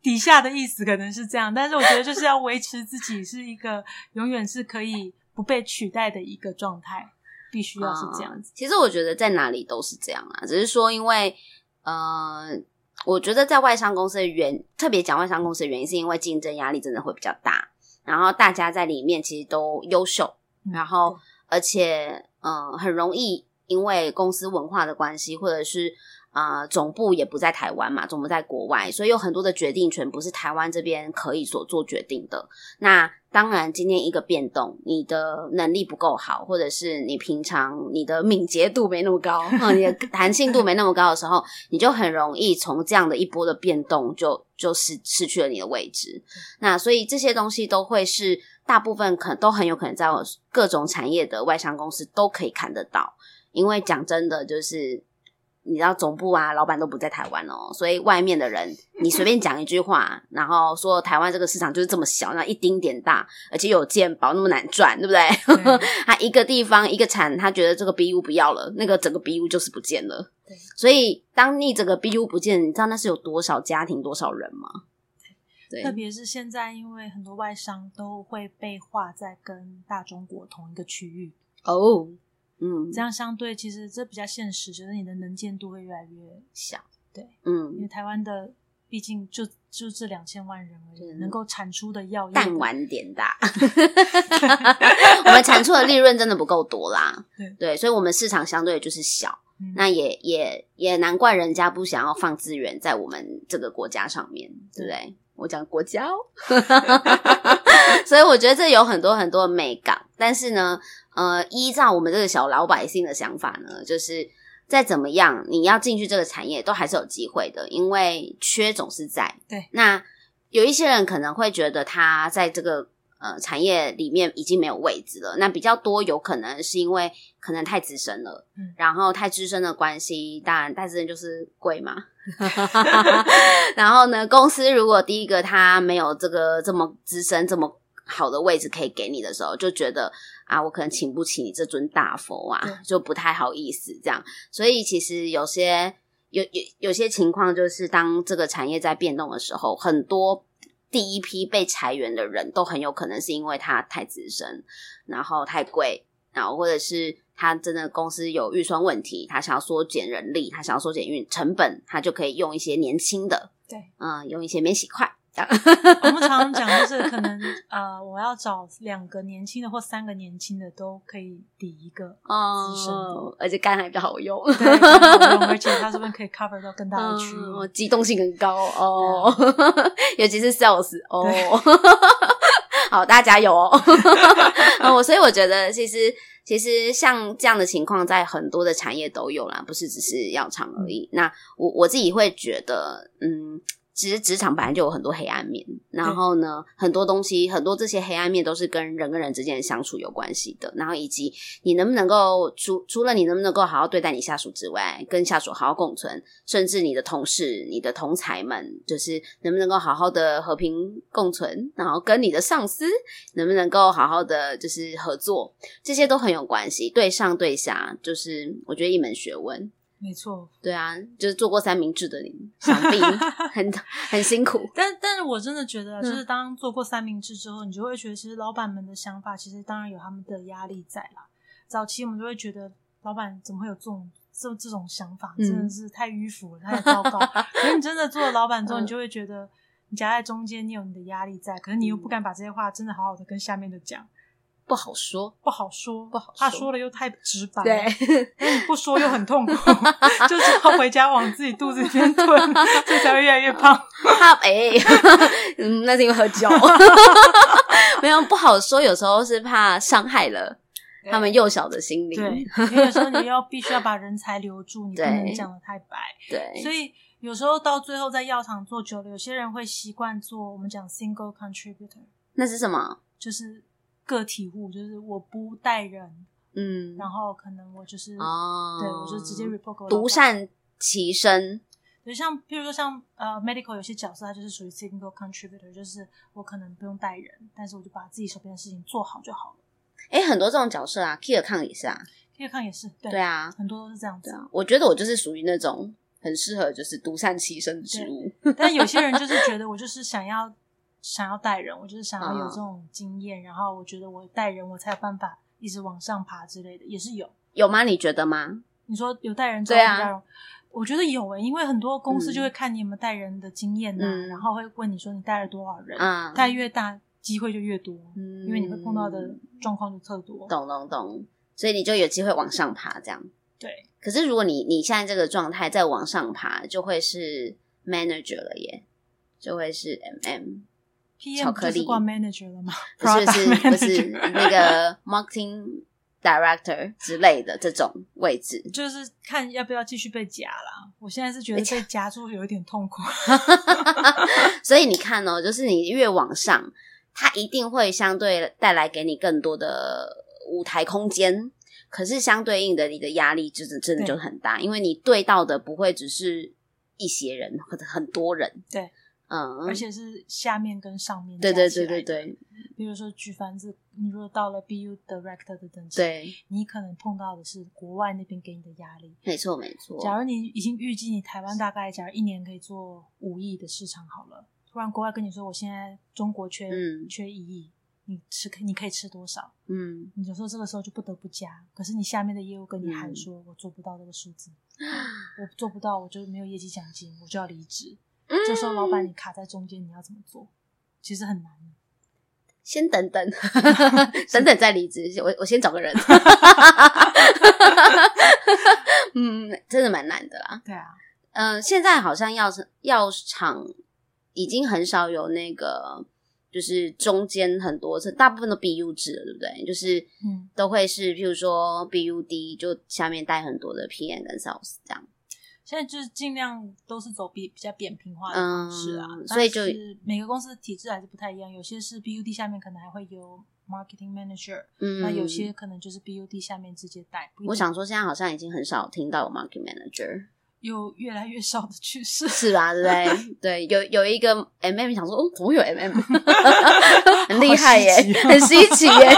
底下的意思可能是这样，但是我觉得就是要维持自己是一个永远是可以不被取代的一个状态，必须要是这样子。嗯，其实我觉得在哪里都是这样啊，只是说因为呃，我觉得在外商公司的原特别讲外商公司的原因，是因为竞争压力真的会比较大。然后大家在里面其实都优秀，嗯、然后而且嗯、呃、很容易因为公司文化的关系，或者是啊、呃、总部也不在台湾嘛，总部在国外，所以有很多的决定权不是台湾这边可以所做决定的。那当然，今天一个变动，你的能力不够好，或者是你平常你的敏捷度没那么高，你的 弹性度没那么高的时候，你就很容易从这样的一波的变动就就失失去了你的位置。那所以这些东西都会是大部分可能都很有可能在各种产业的外商公司都可以看得到，因为讲真的就是。你知道总部啊，老板都不在台湾哦，所以外面的人，你随便讲一句话，然后说台湾这个市场就是这么小，那一丁点大，而且有健保那么难赚，对不对？对 他一个地方一个产，他觉得这个 BU 不要了，那个整个 BU 就是不见了。对，所以当你整个 BU 不见，你知道那是有多少家庭、多少人吗？对，特别是现在，因为很多外商都会被划在跟大中国同一个区域哦。嗯，这样相对其实这比较现实，觉得你的能见度会越来越小。对，嗯，因为台湾的毕竟就就这两千万人而已，能够产出的药弹丸点大，我们产出的利润真的不够多啦。对，对，所以我们市场相对就是小，嗯、那也也也难怪人家不想要放资源在我们这个国家上面，对不对？我讲国家哦，所以我觉得这有很多很多的美感，但是呢。呃，依照我们这个小老百姓的想法呢，就是再怎么样，你要进去这个产业都还是有机会的，因为缺总是在。对，那有一些人可能会觉得他在这个呃产业里面已经没有位置了，那比较多有可能是因为可能太资深了，嗯，然后太资深的关系，当然太资深就是贵嘛。然后呢，公司如果第一个他没有这个这么资深这么好的位置可以给你的时候，就觉得。啊，我可能请不起你这尊大佛啊，就不太好意思这样。所以其实有些有有有些情况，就是当这个产业在变动的时候，很多第一批被裁员的人都很有可能是因为他太资深，然后太贵，然后或者是他真的公司有预算问题，他想要缩减人力，他想要缩减运成本，他就可以用一些年轻的，对，嗯，用一些免洗筷。我们常常讲，就是可能 呃，我要找两个年轻的或三个年轻的都可以抵一个资深的，哦，而且肝还比较好用，对，好用，而且它这边可以 cover 到更大的区域，哦，机动性很高哦，尤其是 sales 哦，好，大家加油哦，哦，所以我觉得其实其实像这样的情况，在很多的产业都有啦，不是只是药厂而已。嗯、那我我自己会觉得，嗯。其实职场本来就有很多黑暗面，然后呢，很多东西，很多这些黑暗面都是跟人跟人之间的相处有关系的。然后以及你能不能够除除了你能不能够好好对待你下属之外，跟下属好好共存，甚至你的同事、你的同才们，就是能不能够好好的和平共存，然后跟你的上司能不能够好好的就是合作，这些都很有关系。对上对下，就是我觉得一门学问。没错，对啊，就是做过三明治的你，想必 很很辛苦。但但是我真的觉得，就是当做过三明治之后，嗯、你就会觉得，其实老板们的想法，其实当然有他们的压力在啦。早期我们就会觉得，老板怎么会有这种这这种想法，真的是太迂腐了，太糟糕。可是你真的做了老板之后，你就会觉得，你夹在中间，你有你的压力在，可是你又不敢把这些话真的好好的跟下面的讲。不好说，不好说，不好说。他说了又太直白，对，不说又很痛苦，就是要回家往自己肚子里面吞，这才会越来越胖。怕 哎，嗯，那是因为喝酒。没有不好说，有时候是怕伤害了他们幼小的心灵。对，因为有时候你要必须要把人才留住，你不能讲的太白。对，所以有时候到最后在药厂做久了，有些人会习惯做我们讲 single contributor。那是什么？就是。个体户就是我不带人，嗯，然后可能我就是哦，对我就直接 report 独善其身。就像譬如说像呃 medical 有些角色，他就是属于 single contributor，就是我可能不用带人，但是我就把自己手边的事情做好就好了。哎，很多这种角色啊，key account 也是啊，key account 也是，对，对啊，很多都是这样子啊。我觉得我就是属于那种很适合就是独善其身的职务，但有些人就是觉得我就是想要。想要带人，我就是想要有这种经验，哦、然后我觉得我带人，我才有办法一直往上爬之类的，也是有。有吗？你觉得吗？你说有带人，对啊，我觉得有诶，因为很多公司就会看你有没有带人的经验呐、啊，嗯、然后会问你说你带了多少人，嗯，带越大机会就越多，嗯，因为你会碰到的状况就特多。懂懂懂，所以你就有机会往上爬，这样。对。可是如果你你现在这个状态再往上爬，就会是 manager 了耶，就会是 MM。巧克力挂 manager 了吗？不是不是不是那个 marketing director 之类的这种位置，就是看要不要继续被夹啦。我现在是觉得被夹住有一点痛苦，所以你看哦，就是你越往上，它一定会相对带来给你更多的舞台空间，可是相对应的，你的压力就是真的就很大，因为你对到的不会只是一些人或者很多人，对。嗯，而且是下面跟上面对对对对对，比如说举凡子，你如果到了 BU Director 的等级，对，你可能碰到的是国外那边给你的压力。没错没错。假如你已经预计你台湾大概，假如一年可以做五亿的市场好了，突然国外跟你说，我现在中国缺、嗯、缺一亿，你吃你可以吃多少？嗯，你就说这个时候就不得不加，可是你下面的业务跟你喊说，嗯、我做不到这个数字，我做不到，我就没有业绩奖金，我就要离职。这时候，老板你卡在中间，你要怎么做？其实很难。先等等，等等再离职。我我先找个人。嗯，真的蛮难的啦。对啊，嗯、呃，现在好像药药厂已经很少有那个，就是中间很多是大部分都 BU 制了，对不对？就是嗯，都会是，譬如说 BUD 就下面带很多的 PM 跟 Sales 这样。现在就是尽量都是走比比较扁平化的方式啊，嗯、所以就每个公司的体制还是不太一样。有些是 BUD 下面可能还会有 Marketing Manager，嗯，那有些可能就是 BUD 下面直接带。我想说，现在好像已经很少听到有 Marketing Manager。有越来越少的趋势，是吧？对不对？对，有有一个 M M 想说，哦，怎么有 M M？很厉害耶，很稀奇耶。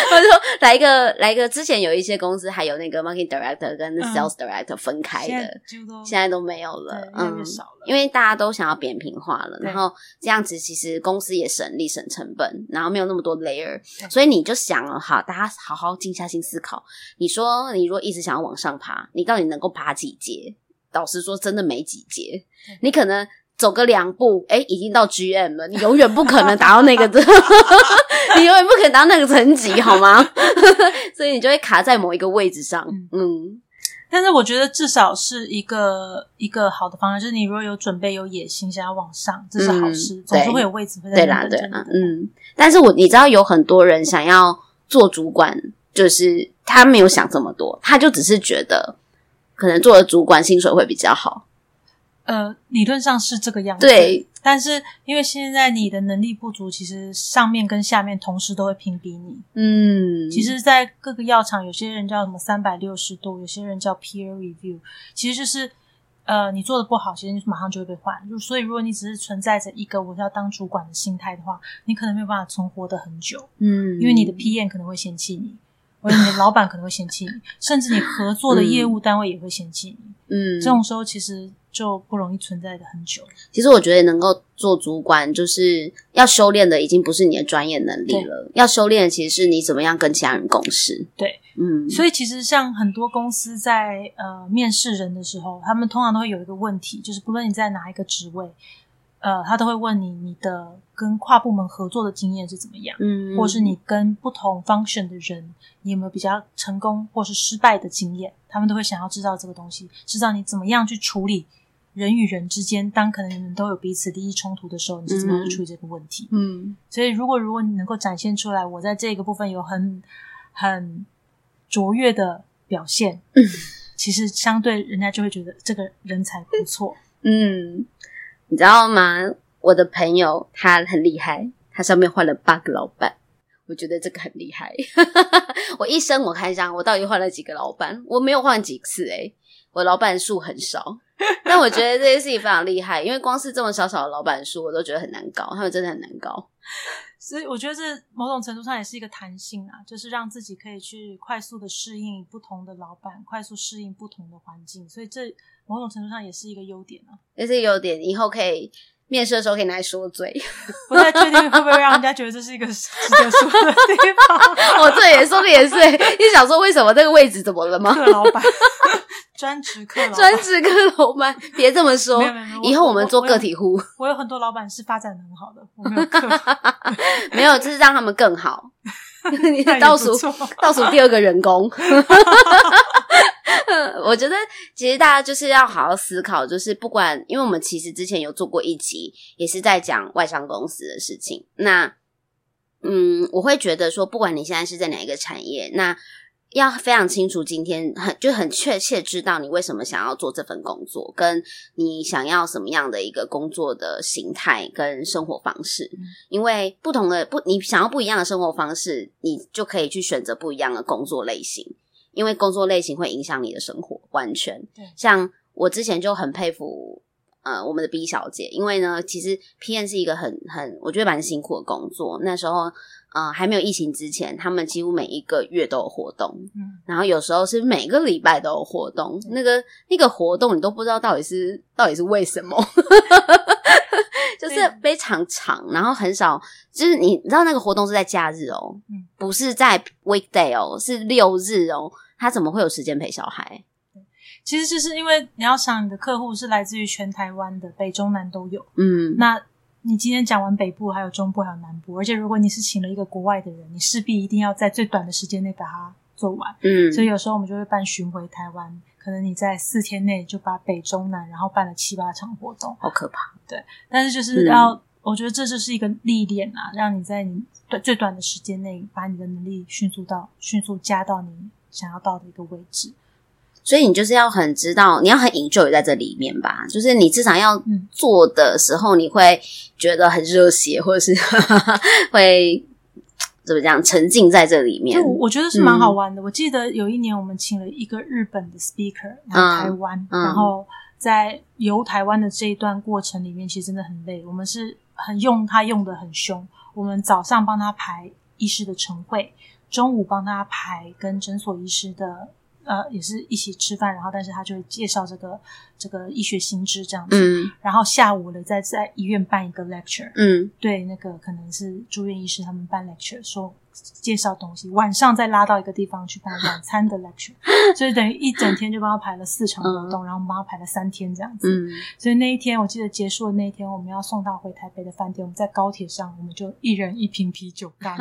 我说来一个，来一个。之前有一些公司还有那个 Marketing Director 跟 Sales Director 分开的，现在都没有了，嗯。因为大家都想要扁平化了，然后这样子其实公司也省力省成本，然后没有那么多 layer，所以你就想了，好，大家好好静下心思考。你说，你如果一直想要往上爬，你到底能够爬几阶？老实说，真的没几阶。你可能走个两步，哎，已经到 GM 了。你永远不可能达到那个，你永远不可能达到那个层级，好吗？所以你就会卡在某一个位置上。嗯，但是我觉得至少是一个一个好的方向，就是你如果有准备、有野心，想要往上，这是好事。嗯、总是会有位置会在。对啦，对啦，嗯。但是我你知道，有很多人想要做主管，就是他没有想这么多，他就只是觉得可能做了主管，薪水会比较好。呃，理论上是这个样子，对。但是因为现在你的能力不足，其实上面跟下面同时都会评比你。嗯，其实，在各个药厂，有些人叫什么三百六十度，有些人叫 peer review，其实就是呃，你做的不好，其实你马上就会被换。就所以，如果你只是存在着一个我要当主管的心态的话，你可能没有办法存活的很久。嗯，因为你的 PM 可能会嫌弃你，或者你的老板可能会嫌弃你，甚至你合作的业务单位也会嫌弃你。嗯，这种时候其实。就不容易存在的很久。其实我觉得能够做主管，就是要修炼的已经不是你的专业能力了，要修炼的其实是你怎么样跟其他人共事。对，嗯。所以其实像很多公司在呃面试人的时候，他们通常都会有一个问题，就是不论你在哪一个职位，呃，他都会问你你的跟跨部门合作的经验是怎么样，嗯，或是你跟不同 function 的人，你有没有比较成功或是失败的经验，他们都会想要知道这个东西，知道你怎么样去处理。人与人之间，当可能你们都有彼此利益冲突的时候，你是怎么样去处理这个问题？嗯，所以如果如果你能够展现出来，我在这个部分有很很卓越的表现，嗯，其实相对人家就会觉得这个人才不错。嗯，你知道吗？我的朋友他很厉害，他上面换了八个老板，我觉得这个很厉害。我一生我看一下，我到底换了几个老板？我没有换几次诶、欸，我老板数很少。但我觉得这件事情非常厉害，因为光是这么小小的老板数，我都觉得很难搞。他们真的很难搞，所以我觉得这某种程度上也是一个弹性啊，就是让自己可以去快速的适应不同的老板，快速适应不同的环境。所以这某种程度上也是一个优点啊，也是优点。以后可以面试的时候可以拿来说嘴，不太确定会不会让人家觉得这是一个 值得说的地方。我这也说的也是，你想说为什么这个位置怎么了吗？老板。专职客老板，专职客老板，别这么说。以后我们做个体户。我有很多老板是发展的很好的，我没有客，没有，就是让他们更好。你倒数倒数第二个人工。我觉得其实大家就是要好好思考，就是不管，因为我们其实之前有做过一集，也是在讲外商公司的事情。那嗯，我会觉得说，不管你现在是在哪一个产业，那。要非常清楚，今天很就很确切知道你为什么想要做这份工作，跟你想要什么样的一个工作的形态跟生活方式。嗯、因为不同的不，你想要不一样的生活方式，你就可以去选择不一样的工作类型。因为工作类型会影响你的生活，完全。对像我之前就很佩服呃我们的 B 小姐，因为呢，其实 PN 是一个很很我觉得蛮辛苦的工作。那时候。呃，还没有疫情之前，他们几乎每一个月都有活动，嗯，然后有时候是每个礼拜都有活动。嗯、那个那个活动，你都不知道到底是到底是为什么 就是非常长，然后很少，就是你你知道那个活动是在假日哦，嗯，不是在 weekday 哦，是六日哦，他怎么会有时间陪小孩？其实就是因为你要想，你的客户是来自于全台湾的，北中南都有，嗯，那。你今天讲完北部，还有中部，还有南部，而且如果你是请了一个国外的人，你势必一定要在最短的时间内把它做完。嗯，所以有时候我们就会办巡回台湾，可能你在四天内就把北中南，然后办了七八场活动，好可怕。对，但是就是要，嗯、我觉得这就是一个历练啊，让你在你最短的时间内，把你的能力迅速到迅速加到你想要到的一个位置。所以你就是要很知道，你要很 enjoy 在这里面吧。就是你至少要做的时候，你会觉得很热血，或者是 会怎么讲，沉浸在这里面。我觉得是蛮好玩的。嗯、我记得有一年我们请了一个日本的 speaker 来台湾，然后在游台湾的这一段过程里面，其实真的很累。我们是很用他用的很凶。我们早上帮他排医师的晨会，中午帮他排跟诊所医师的。呃，也是一起吃饭，然后但是他就会介绍这个这个医学新知这样子，嗯，然后下午了再在医院办一个 lecture，嗯，对，那个可能是住院医师他们办 lecture，说介绍东西，晚上再拉到一个地方去办晚餐的 lecture，所以等于一整天就帮他排了四场活动，嗯、然后我们帮他排了三天这样子。嗯，所以那一天我记得结束的那一天，我们要送他回台北的饭店，我们在高铁上，我们就一人一瓶啤酒干，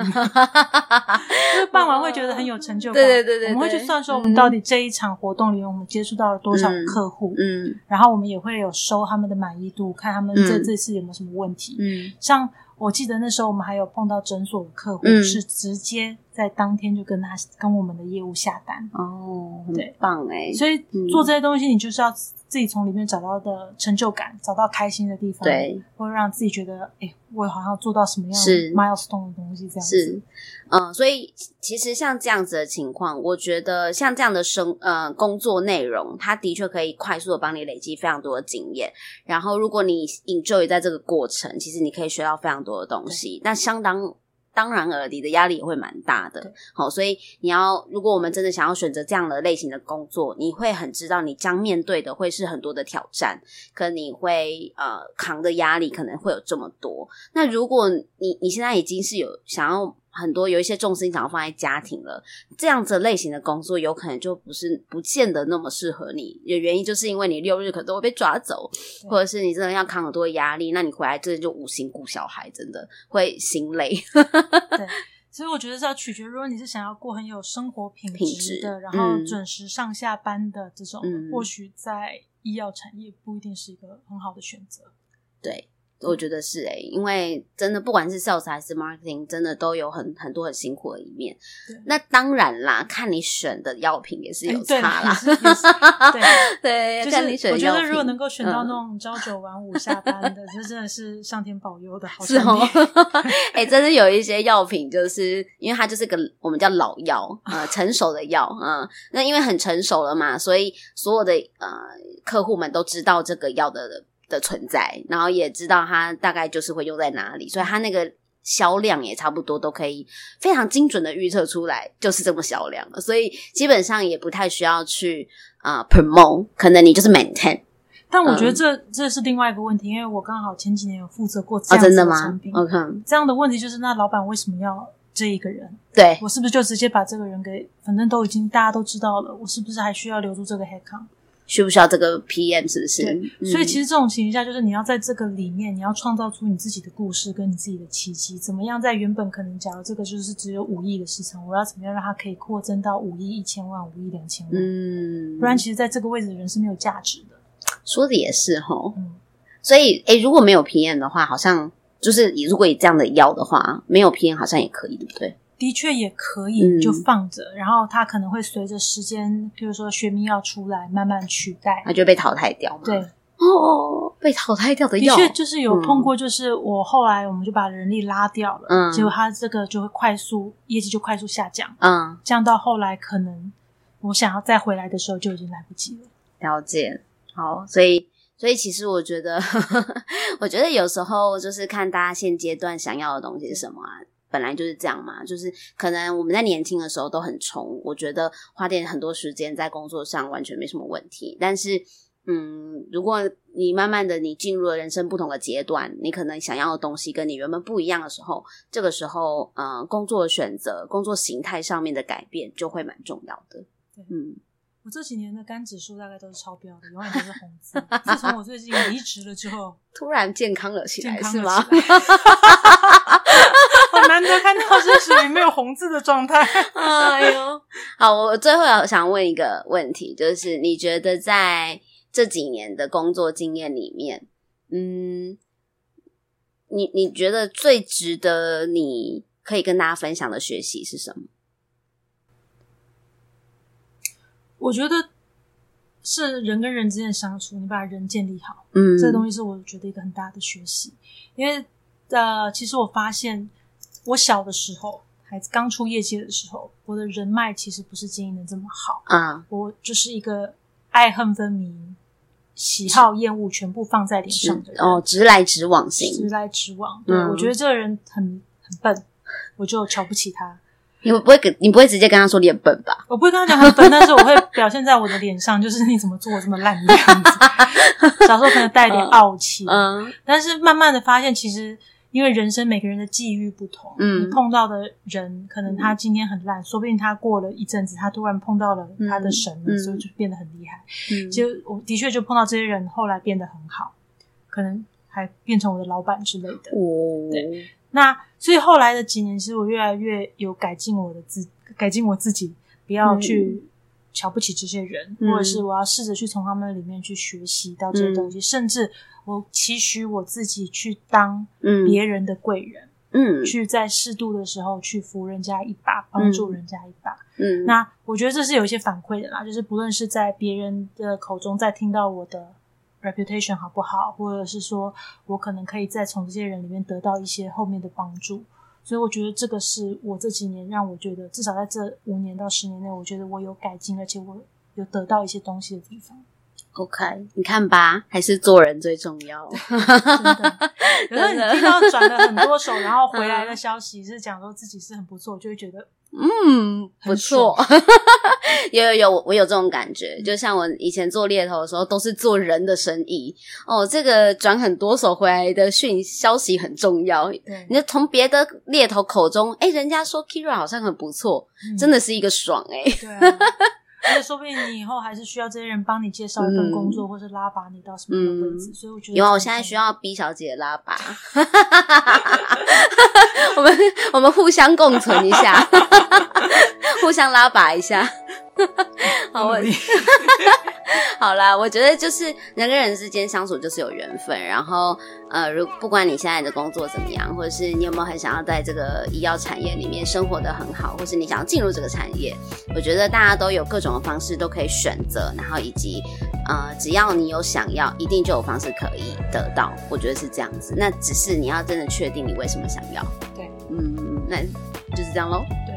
办完 会觉得很有成就感。对对对对，我们会去算说我们到底这一场活动里面我们接触到了多少客户，嗯，嗯。然后我们也会有收他们的满意度，看他们这、嗯、这次有没有什么问题，嗯，像。我记得那时候我们还有碰到诊所的客户，嗯、是直接在当天就跟他跟我们的业务下单。哦，很棒哎！所以做这些东西，你就是要自己从里面找到的成就感，嗯、找到开心的地方，对，会让自己觉得，哎、欸，我好像做到什么样是 milestone 的东西这样子。是，嗯，所以其实像这样子的情况，我觉得像这样的生呃工作内容，它的确可以快速的帮你累积非常多的经验。然后，如果你 enjoy 在这个过程，其实你可以学到非常多的东西，那相当。当然而，你的压力也会蛮大的。好对，所以你要，如果我们真的想要选择这样的类型的工作，你会很知道你将面对的会是很多的挑战，可能你会呃扛的压力可能会有这么多。那如果你你现在已经是有想要。很多有一些重心想要放在家庭了，这样子类型的工作有可能就不是不见得那么适合你。有原因就是因为你六日可能都会被抓走，或者是你真的要扛很多压力，那你回来真的就无心顾小孩，真的会心累。对，所以我觉得是要取决，如果你是想要过很有生活品质的，质然后准时上下班的这种，嗯、或许在医药产业不一定是一个很好的选择。对。我觉得是诶、欸，因为真的不管是 sales 还是 marketing，真的都有很很多很辛苦的一面。那当然啦，看你选的药品也是有差啦。对对，就是看你选的药品。我觉得如果能够选到那种朝九晚五下班的，这、嗯、真的是上天保佑的好是哦。哎、欸，真的有一些药品，就是因为它就是个我们叫老药，呃，成熟的药啊、呃。那因为很成熟了嘛，所以所有的呃客户们都知道这个药的。的存在，然后也知道它大概就是会用在哪里，所以它那个销量也差不多都可以非常精准的预测出来，就是这么销量了。所以基本上也不太需要去啊、呃、promote，可能你就是 maintain。但我觉得这、嗯、这是另外一个问题，因为我刚好前几年有负责过这样子的产品。这样的问题就是，那老板为什么要这一个人？对，我是不是就直接把这个人给，反正都已经大家都知道了，我是不是还需要留住这个 headcount？需不需要这个 PM？是不是？对嗯、所以其实这种情况下，就是你要在这个里面，你要创造出你自己的故事跟你自己的奇迹。怎么样在原本可能，假如这个就是只有五亿的市场，我要怎么样让它可以扩增到五亿一千万、五亿两千万？嗯，不然其实在这个位置的人是没有价值的。说的也是哈。嗯，所以诶，如果没有 PM 的话，好像就是以如果以这样的要的话，没有 PM 好像也可以，对不对？的确也可以，就放着，嗯、然后它可能会随着时间，譬如说学名药出来，慢慢取代，它就被淘汰掉嘛。对，哦，被淘汰掉的药，的确就是有碰过，就是我后来我们就把人力拉掉了，嗯，结果它这个就会快速业绩就快速下降，嗯，降到后来可能我想要再回来的时候就已经来不及了。了解，好，所以所以其实我觉得，我觉得有时候就是看大家现阶段想要的东西是什么啊。本来就是这样嘛，就是可能我们在年轻的时候都很冲，我觉得花点很多时间在工作上完全没什么问题。但是，嗯，如果你慢慢的你进入了人生不同的阶段，你可能想要的东西跟你原本不一样的时候，这个时候，呃，工作的选择、工作形态上面的改变就会蛮重要的。对，嗯，我这几年的肝指数大概都是超标的，永远都是红字。自从我最近离职了之后，突然健康了起来，是吗？难得看到是属于没有红字的状态。哎呦，好，我最后要想问一个问题，就是你觉得在这几年的工作经验里面，嗯，你你觉得最值得你可以跟大家分享的学习是什么？我觉得是人跟人之间的相处，你把人建立好，嗯，这个东西是我觉得一个很大的学习，因为呃，其实我发现。我小的时候，还刚出业界的时候，我的人脉其实不是经营的这么好啊。我就是一个爱恨分明、喜好厌恶全部放在脸上的人哦，直来直往型，直来直往。对，嗯、我觉得这个人很很笨，我就瞧不起他。你不会跟，你不会直接跟他说你很笨吧？我不会跟他讲很笨，但是我会表现在我的脸上，就是你怎么做我这么烂的样子。小时候可能带点傲气，嗯，但是慢慢的发现其实。因为人生每个人的际遇不同，嗯，你碰到的人可能他今天很烂，嗯、说不定他过了一阵子，他突然碰到了他的神了，嗯、所以就变得很厉害。嗯，就我的确就碰到这些人，后来变得很好，可能还变成我的老板之类的。哦，对。那所以后来的几年，其实我越来越有改进我的自，改进我自己，不要去瞧不起这些人，嗯、或者是我要试着去从他们里面去学习到这些东西，嗯、甚至。我期许我自己去当别人的贵人，嗯，去在适度的时候去扶人家一把，帮助人家一把，嗯。那我觉得这是有一些反馈的啦，就是不论是在别人的口中再听到我的 reputation 好不好，或者是说我可能可以再从这些人里面得到一些后面的帮助，所以我觉得这个是我这几年让我觉得至少在这五年到十年内，我觉得我有改进，而且我有得到一些东西的地方。OK，你看吧，还是做人最重要。真的，可是你听到转了很多手，然后回来的消息是讲说自己是很不错，就会觉得嗯不错。有有有，我有这种感觉。就像我以前做猎头的时候，都是做人的生意哦。这个转很多手回来的讯消息很重要。对，你就从别的猎头口中，哎，人家说 Kyria 好像很不错，真的是一个爽哎。对啊。而且说不定你以后还是需要这些人帮你介绍一份工作，嗯、或是拉拔你到什么样的位置。嗯、所以我觉得，有啊，我现在需要 B 小姐拉拔，我们我们互相共存一下，互相拉拔一下。好问题，好啦，我觉得就是人跟人之间相处就是有缘分。然后呃，如不管你现在的工作怎么样，或者是你有没有很想要在这个医药产业里面生活的很好，或是你想要进入这个产业，我觉得大家都有各种的方式都可以选择。然后以及呃，只要你有想要，一定就有方式可以得到。我觉得是这样子。那只是你要真的确定你为什么想要。对，嗯，那就是这样喽。对，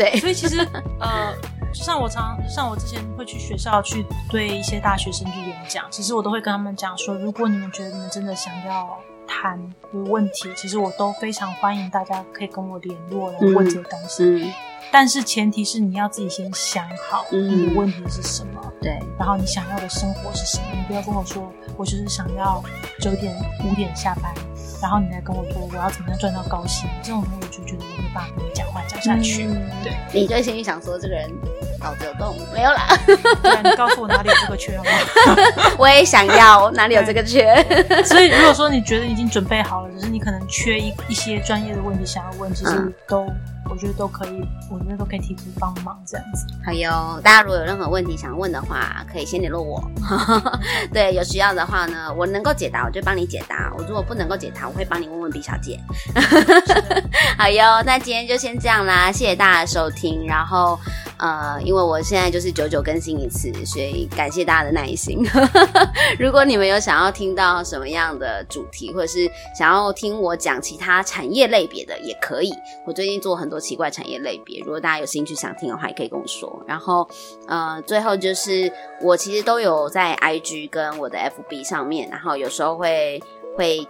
对，所以其实呃。就像我常像我之前会去学校去对一些大学生去演讲，其实我都会跟他们讲说，如果你们觉得你们真的想要谈有问题，其实我都非常欢迎大家可以跟我联络来问这些东西。嗯嗯、但是前提是你要自己先想好你的问题是什么，对、嗯，然后你想要的生活是什么，你不要跟我说我就是想要九点五点下班。然后你再跟我说我要怎么样赚到高薪，这种东西我就觉得我没办法跟你讲话讲下去。嗯、对，你就心里想说这个人脑子有洞没有啦？对，你告诉我哪里有这个缺好？我也想要哪里有这个缺。所以如果说你觉得已经准备好了，只是你可能缺一一些专业的问题想要问，其实都。嗯我觉得都可以，我觉得都可以提出帮忙这样子。还有，大家如果有任何问题想问的话，可以先联络我。对，有需要的话呢，我能够解答，我就帮你解答。我如果不能够解答，我会帮你问问 B 小姐。好哟，那今天就先这样啦，谢谢大家的收听。然后，呃，因为我现在就是久久更新一次，所以感谢大家的耐心。如果你们有想要听到什么样的主题，或者是想要听我讲其他产业类别的，也可以。我最近做很多。奇怪产业类别，如果大家有兴趣想听的话，也可以跟我说。然后，呃，最后就是我其实都有在 IG 跟我的 FB 上面，然后有时候会会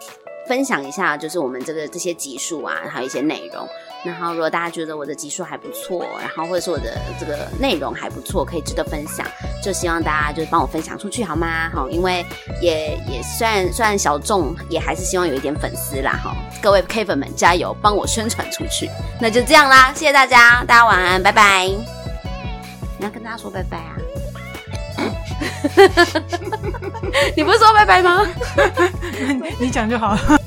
分享一下，就是我们这个这些集数啊，还有一些内容。然后，如果大家觉得我的集数还不错，然后或者是我的这个内容还不错，可以值得分享，就希望大家就是帮我分享出去好吗？好，因为也也算算小众，也还是希望有一点粉丝啦。哈，各位 K 粉们加油，帮我宣传出去。那就这样啦，谢谢大家，大家晚安，拜拜。你要跟大家说拜拜啊？你不是说拜拜吗？你讲就好了。